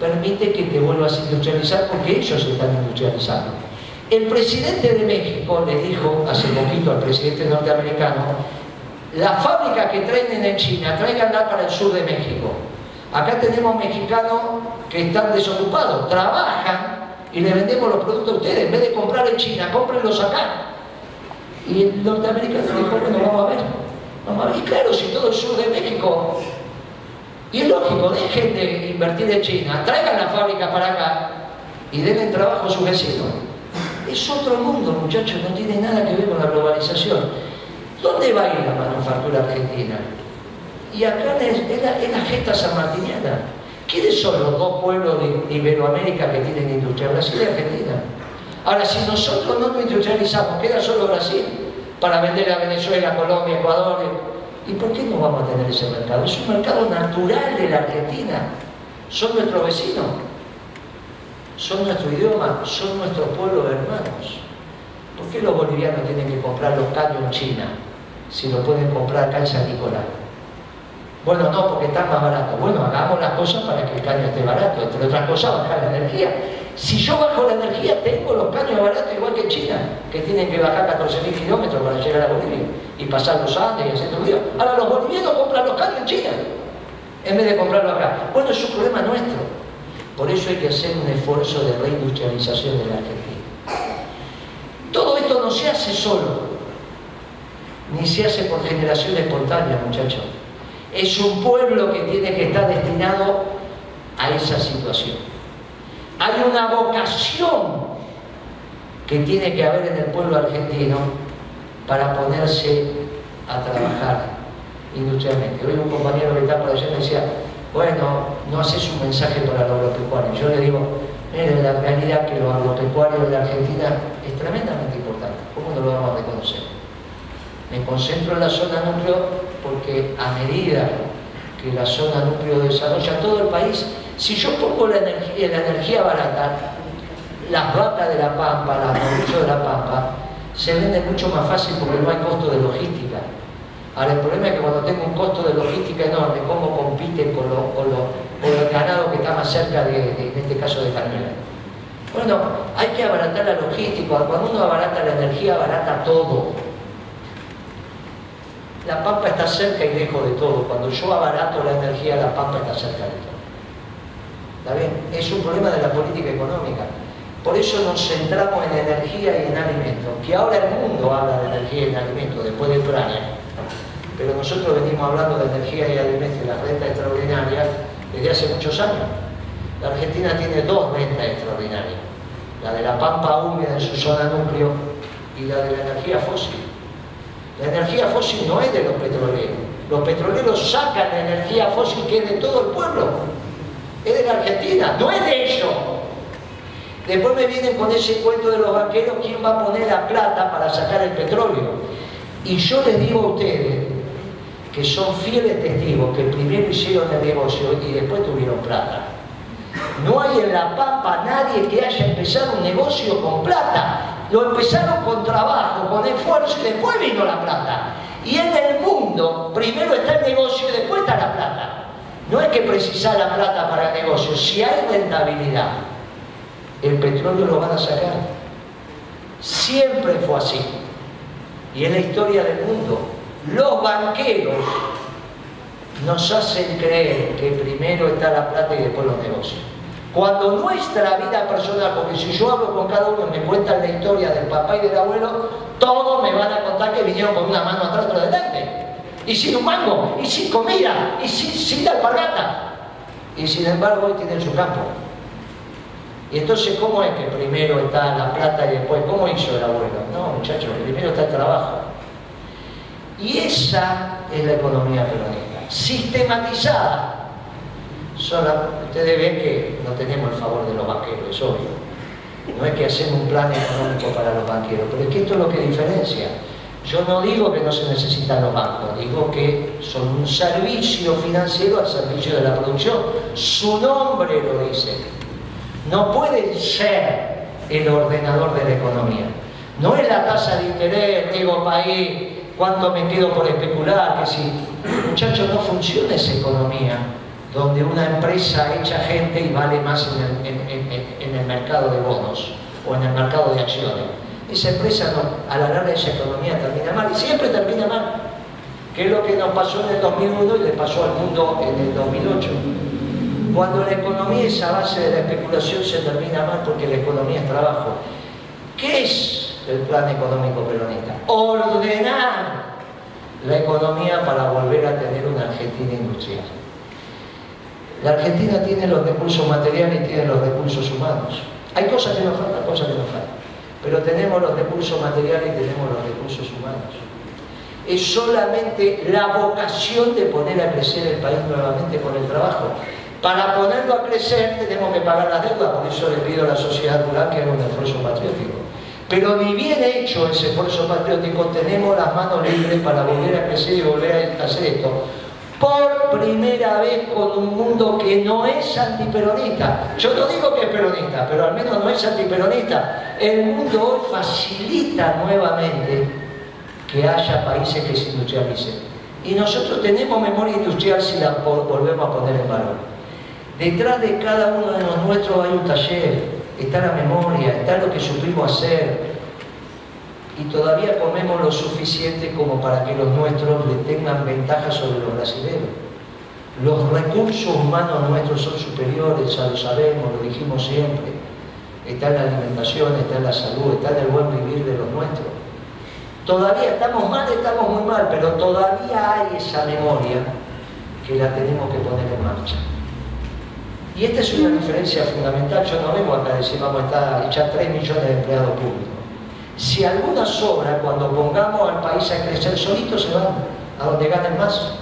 permite que te vuelvas a industrializar porque ellos están industrializando. El presidente de México le dijo hace poquito al presidente norteamericano las fábricas que traen en China, traiganlas para el sur de México. Acá tenemos mexicanos que están desocupados, trabajan y le vendemos los productos a ustedes. En vez de comprar en China, cómprenlos acá. Y el norteamericano dijo, bueno, vamos a ver. Vamos a ver. Y claro, si todo el sur de México... Y es lógico, dejen de invertir en China, traigan la fábrica para acá y den trabajo a sus vecinos. Es otro mundo, muchachos, no tiene nada que ver con la globalización. ¿Dónde va a ir la manufactura argentina? Y acá es la, la gesta sanmartiniana. ¿Quiénes son los dos pueblos de Iberoamérica que tienen industria? Brasil y Argentina. Ahora, si nosotros no nos industrializamos, queda solo Brasil para vender a Venezuela, Colombia, Ecuador. ¿Y por qué no vamos a tener ese mercado? Es un mercado natural de la Argentina. Son nuestros vecinos, son nuestro idioma, son nuestros pueblos hermanos. ¿Por qué los bolivianos tienen que comprar los caños en China? si lo pueden comprar acá en San Nicolás. Bueno, no, porque está más barato. Bueno, hagamos las cosas para que el caño esté barato. Entre otras cosas, bajar la energía. Si yo bajo la energía, tengo los caños baratos igual que China, que tienen que bajar 14.000 kilómetros para llegar a Bolivia y pasar los Andes y hacer todo Ahora los bolivianos compran los caños en China, en vez de comprarlo acá. Bueno, es un problema nuestro. Por eso hay que hacer un esfuerzo de reindustrialización de la Argentina. Todo esto no se hace solo, ni se hace por generación espontánea, muchachos. Es un pueblo que tiene que estar destinado a esa situación. Hay una vocación que tiene que haber en el pueblo argentino para ponerse a trabajar industrialmente. Hoy un compañero que está por allá me decía, bueno, no haces un mensaje para los agropecuarios. Yo le digo, miren, la realidad que los agropecuarios de la Argentina es tremendamente importante. ¿Cómo no lo vamos a reconocer? Me concentro en la zona núcleo porque a medida que la zona núcleo desarrolla todo el país, si yo pongo la energía, barata, las vacas de la pampa, las novillos de la pampa, se venden mucho más fácil porque no hay costo de logística. Ahora, el problema es que cuando tengo un costo de logística enorme, ¿cómo compiten con, el ganado que está más cerca, de, en este caso, de Carmela? Bueno, hay que abaratar la logística. Cuando uno abarata la energía, abarata todo. La pampa está cerca y lejos de todo. Cuando yo abarato la energía, la pampa está cerca de todo. Es un problema de la política económica. Por eso nos centramos en energía y en alimentos. Que ahora el mundo habla de energía y en alimentos, después de Ucrania pero nosotros venimos hablando de energía y alimentos y las rentas extraordinarias desde hace muchos años. La Argentina tiene dos rentas extraordinarias, la de la pampa húmeda en su zona núcleo y la de la energía fósil. La energía fósil no es de los petroleros, los petroleros sacan la energía fósil que es de todo el pueblo, es de la Argentina, no es de ellos. Después me vienen con ese cuento de los banqueros, ¿quién va a poner la plata para sacar el petróleo? Y yo les digo a ustedes, que son fieles testigos que primero hicieron el negocio y después tuvieron plata. No hay en La Pampa nadie que haya empezado un negocio con plata. Lo empezaron con trabajo, con esfuerzo y después vino la plata. Y en el mundo, primero está el negocio y después está la plata. No es que precisa la plata para el negocio. Si hay rentabilidad, el petróleo lo van a sacar. Siempre fue así. Y en la historia del mundo, los banqueros nos hacen creer que primero está la plata y después los negocios. Cuando nuestra vida personal, porque si yo hablo con cada uno y me cuentan la historia del papá y del abuelo, todos me van a contar que vinieron con una mano atrás otra adelante. Y sin un mango, y sin comida, y sin, sin alpargata. Y sin embargo hoy tienen su campo. Y entonces, ¿cómo es que primero está la plata y después, cómo hizo el abuelo? No, muchachos, primero está el trabajo. Y esa es la economía peronista, sistematizada. ustedes ven que no tenemos el favor de los banqueros, es obvio. No es que hacemos un plan económico para los banqueros, pero es que esto es lo que diferencia. Yo no digo que no se necesitan los bancos, digo que son un servicio financiero al servicio de la producción. Su nombre lo dice. No pueden ser el ordenador de la economía. No es la tasa de interés, digo país, cuánto me quedo por especular, que si, muchachos, no funciona esa economía, donde una empresa echa gente y vale más en el, mercado de bonos o en el mercado de acciones. Esa empresa no, a la larga esa economía termina mal y siempre termina mal, que es lo que nos pasó en el 2001 y le pasó al mundo en el 2008. Cuando la economía es a base de la especulación se termina mal porque la economía es trabajo. ¿Qué es el plan económico peronista. Ordenar la economía para volver a tener una Argentina industrial. La Argentina tiene los recursos materiales y tiene los recursos humanos. Hay cosas que nos faltan, cosas que nos faltan. Pero tenemos los recursos materiales y tenemos los recursos humanos. Es solamente la vocación de poner a crecer el país nuevamente con el trabajo. Para ponerlo a crecer tenemos que pagar las deudas, por eso le pido a la sociedad rural que haga un esfuerzo patriótico. Pero ni bien hecho ese esfuerzo patriótico, tenemos las manos libres para volver a crecer y volver a hacer esto. Por primera vez con un mundo que no es antiperonista. Yo no digo que es peronista, pero al menos no es antiperonista. El mundo hoy facilita nuevamente que haya países que se industrialicen. Y nosotros tenemos memoria industrial si la volvemos a poner en valor. Detrás de cada uno de los nuestros hay un taller, está la memoria, está lo que supimos hacer, y todavía comemos lo suficiente como para que los nuestros le tengan ventaja sobre los brasileños. Los recursos humanos nuestros son superiores, ya lo sabemos, lo dijimos siempre. Está en la alimentación, está en la salud, está en el buen vivir de los nuestros. Todavía estamos mal, estamos muy mal, pero todavía hay esa memoria que la tenemos que poner en marcha. Y esta es una diferencia fundamental. Yo no vengo acá a decir vamos a echar 3 millones de empleados públicos. Si alguna sobra, cuando pongamos al país a crecer solito, se van a donde ganen más.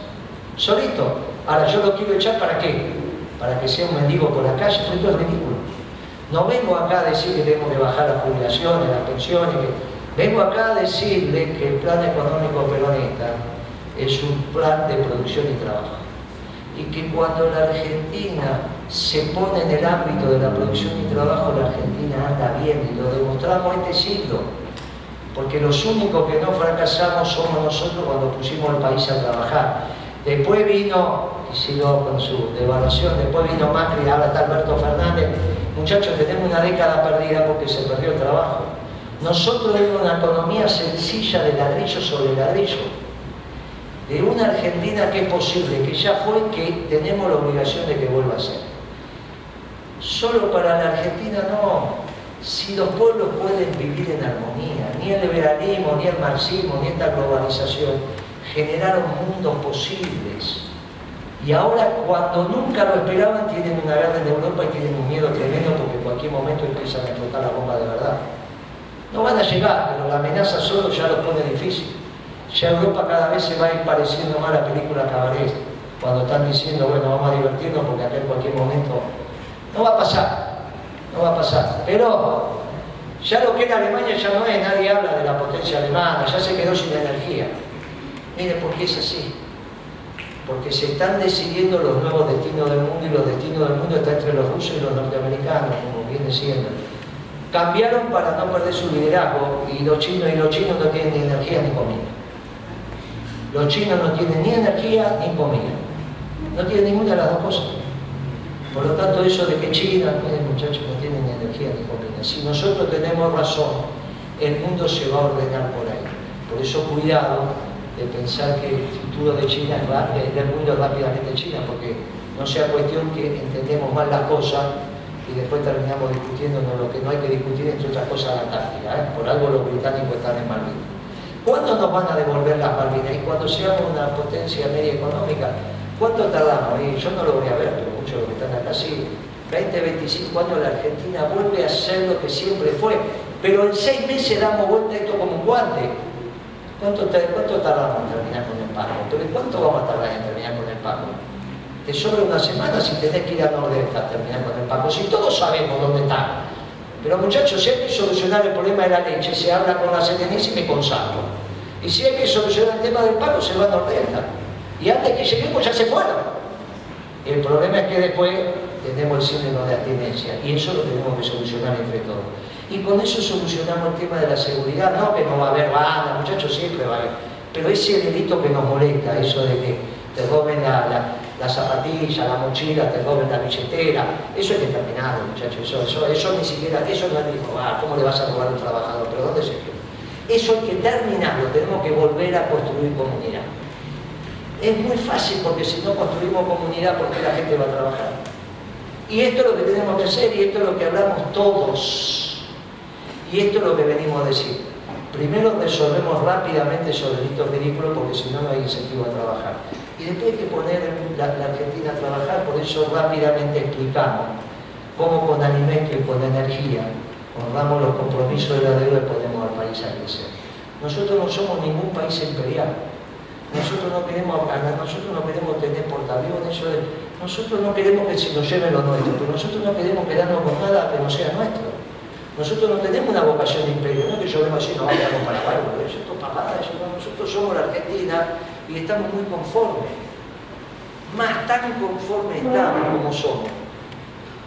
Solito. Ahora, yo lo quiero echar para qué? Para que sea un mendigo por la calle. Esto es ridículo. No vengo acá a decir que tenemos que bajar las jubilaciones, las pensiones. Vengo acá a decirle que el plan económico peronista es un plan de producción y trabajo. Y que cuando la Argentina se pone en el ámbito de la producción y trabajo, la Argentina anda bien y lo demostramos este siglo porque los únicos que no fracasamos somos nosotros cuando pusimos el país a trabajar. Después vino, y sigo con su devaluación, después vino Macri, ahora está Alberto Fernández. Muchachos, tenemos una década perdida porque se perdió el trabajo. Nosotros tenemos una economía sencilla de ladrillo sobre ladrillo. De una Argentina que es posible, que ya fue, que tenemos la obligación de que vuelva a ser. Solo para la Argentina no, si los pueblos pueden vivir en armonía, ni el liberalismo, ni el marxismo, ni esta globalización generaron mundos posibles. Y ahora, cuando nunca lo esperaban, tienen una guerra en Europa y tienen un miedo tremendo porque en cualquier momento empiezan a explotar la bomba de verdad. No van a llegar, pero la amenaza solo ya lo pone difícil. Ya Europa cada vez se va a ir pareciendo más a la película Cabaret, cuando están diciendo, bueno, vamos a divertirnos porque acá en cualquier momento no va a pasar no va a pasar. Pero ya lo que era Alemania ya no es, nadie habla de la potencia alemana, ya se quedó sin energía. Mire, ¿por qué es así? Porque se están decidiendo los nuevos destinos del mundo y los destinos del mundo están entre los rusos y los norteamericanos, como viene siendo. Cambiaron para no perder su liderazgo y los chinos y los chinos no tienen ni energía ni comida. Los chinos no tienen ni energía ni comida. No tienen ninguna de las dos cosas. Por lo tanto, eso de que China, miren muchachos, Si nosotros tenemos razón, el mundo se va a ordenar por ahí. Por eso cuidado de pensar que el futuro de China es del mundo rápidamente China, porque no sea cuestión que entendemos mal las cosas y después terminamos discutiendo lo que no hay que discutir, entre otras cosas, la táctica. ¿eh? Por algo los británicos están en Malvinas. ¿Cuándo nos van a devolver las Malvinas? Y cuando seamos una potencia media económica, ¿cuánto tardamos? Y yo no lo voy a ver, pero muchos que están acá sí, 20, 25 años la Argentina vuelve a ser lo que siempre fue, pero en seis meses damos vuelta esto como un guante. ¿Cuánto, tardamos en terminar con el pago? ¿Pero cuánto vamos a tardar en terminar con el pago? Te sobra una semana si tenés que ir a Nordesta a terminar con el pago, si todos sabemos dónde está. Pero muchachos, si hay que solucionar el problema de la leche, se habla con la Serenísima y con Santo. Y si hay que solucionar el tema del pago, se va a Nordesta. Y antes que lleguemos ya se fueron. El problema es que después tenemos el síndrome de abstinencia y eso lo tenemos que solucionar entre todos. Y con eso solucionamos el tema de la seguridad, no que no va a haber banda, muchachos, siempre va a haber, pero ese delito que nos molesta, eso de que te roben la, zapatilla, la mochila, te roben la billetera, eso hay que terminarlo, muchachos, eso, eso, ni siquiera, eso no es ni robar, ¿cómo le vas a robar a un trabajador? ¿Pero dónde se queda? Eso hay que terminarlo, tenemos que volver a construir comunidad. Es muy fácil porque si no construimos comunidad, porque la gente va a trabajar? Y esto es lo que tenemos que hacer y esto es lo que hablamos todos. Y esto es lo que venimos a decir. Primero resolvemos rápidamente esos delitos ridículos porque si no, no hay incentivo a trabajar. Y después hay que poner la, Argentina a trabajar, por eso rápidamente explicamos cómo con alimento y con energía honramos los compromisos de la deuda y ponemos al país a crecer. Nosotros no somos ningún país imperial. Nosotros no queremos nosotros no queremos tener portaaviones, nosotros no queremos que se nos lleven lo nuestro, pero nosotros no queremos quedarnos con nada que no sea nuestro. Nosotros no tenemos una vocación de imperio, no es que yo así, no vamos para algo, eso es eso nosotros somos la Argentina y estamos muy conformes. Más tan conformes estamos como somos,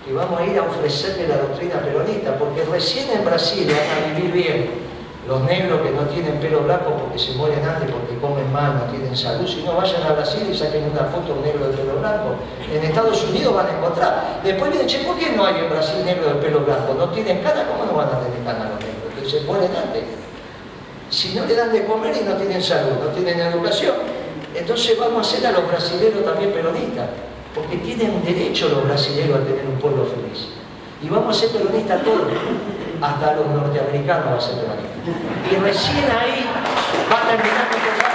que vamos a ir a ofrecerle la doctrina peronista, porque recién en Brasil van a vivir bien los negros que no tienen pelo blanco porque se mueren antes, porque comen mal, no tienen salud, si no vayan a Brasil y saquen una foto un negro de pelo blanco. En Estados Unidos van a encontrar. Después dicen, che, ¿por qué no hay en Brasil negro de pelo blanco? No tienen cara, ¿cómo no van a tener cara los negros? Entonces se mueren antes. Si no le dan de comer y no tienen salud, no tienen educación, entonces vamos a hacer a los brasileños también peronistas, porque tienen derecho los brasileños a tener un pueblo feliz. Y vamos a ser peronistas todos, hasta los norteamericanos va a ser peronistas. Y recién ahí va a terminar nuestro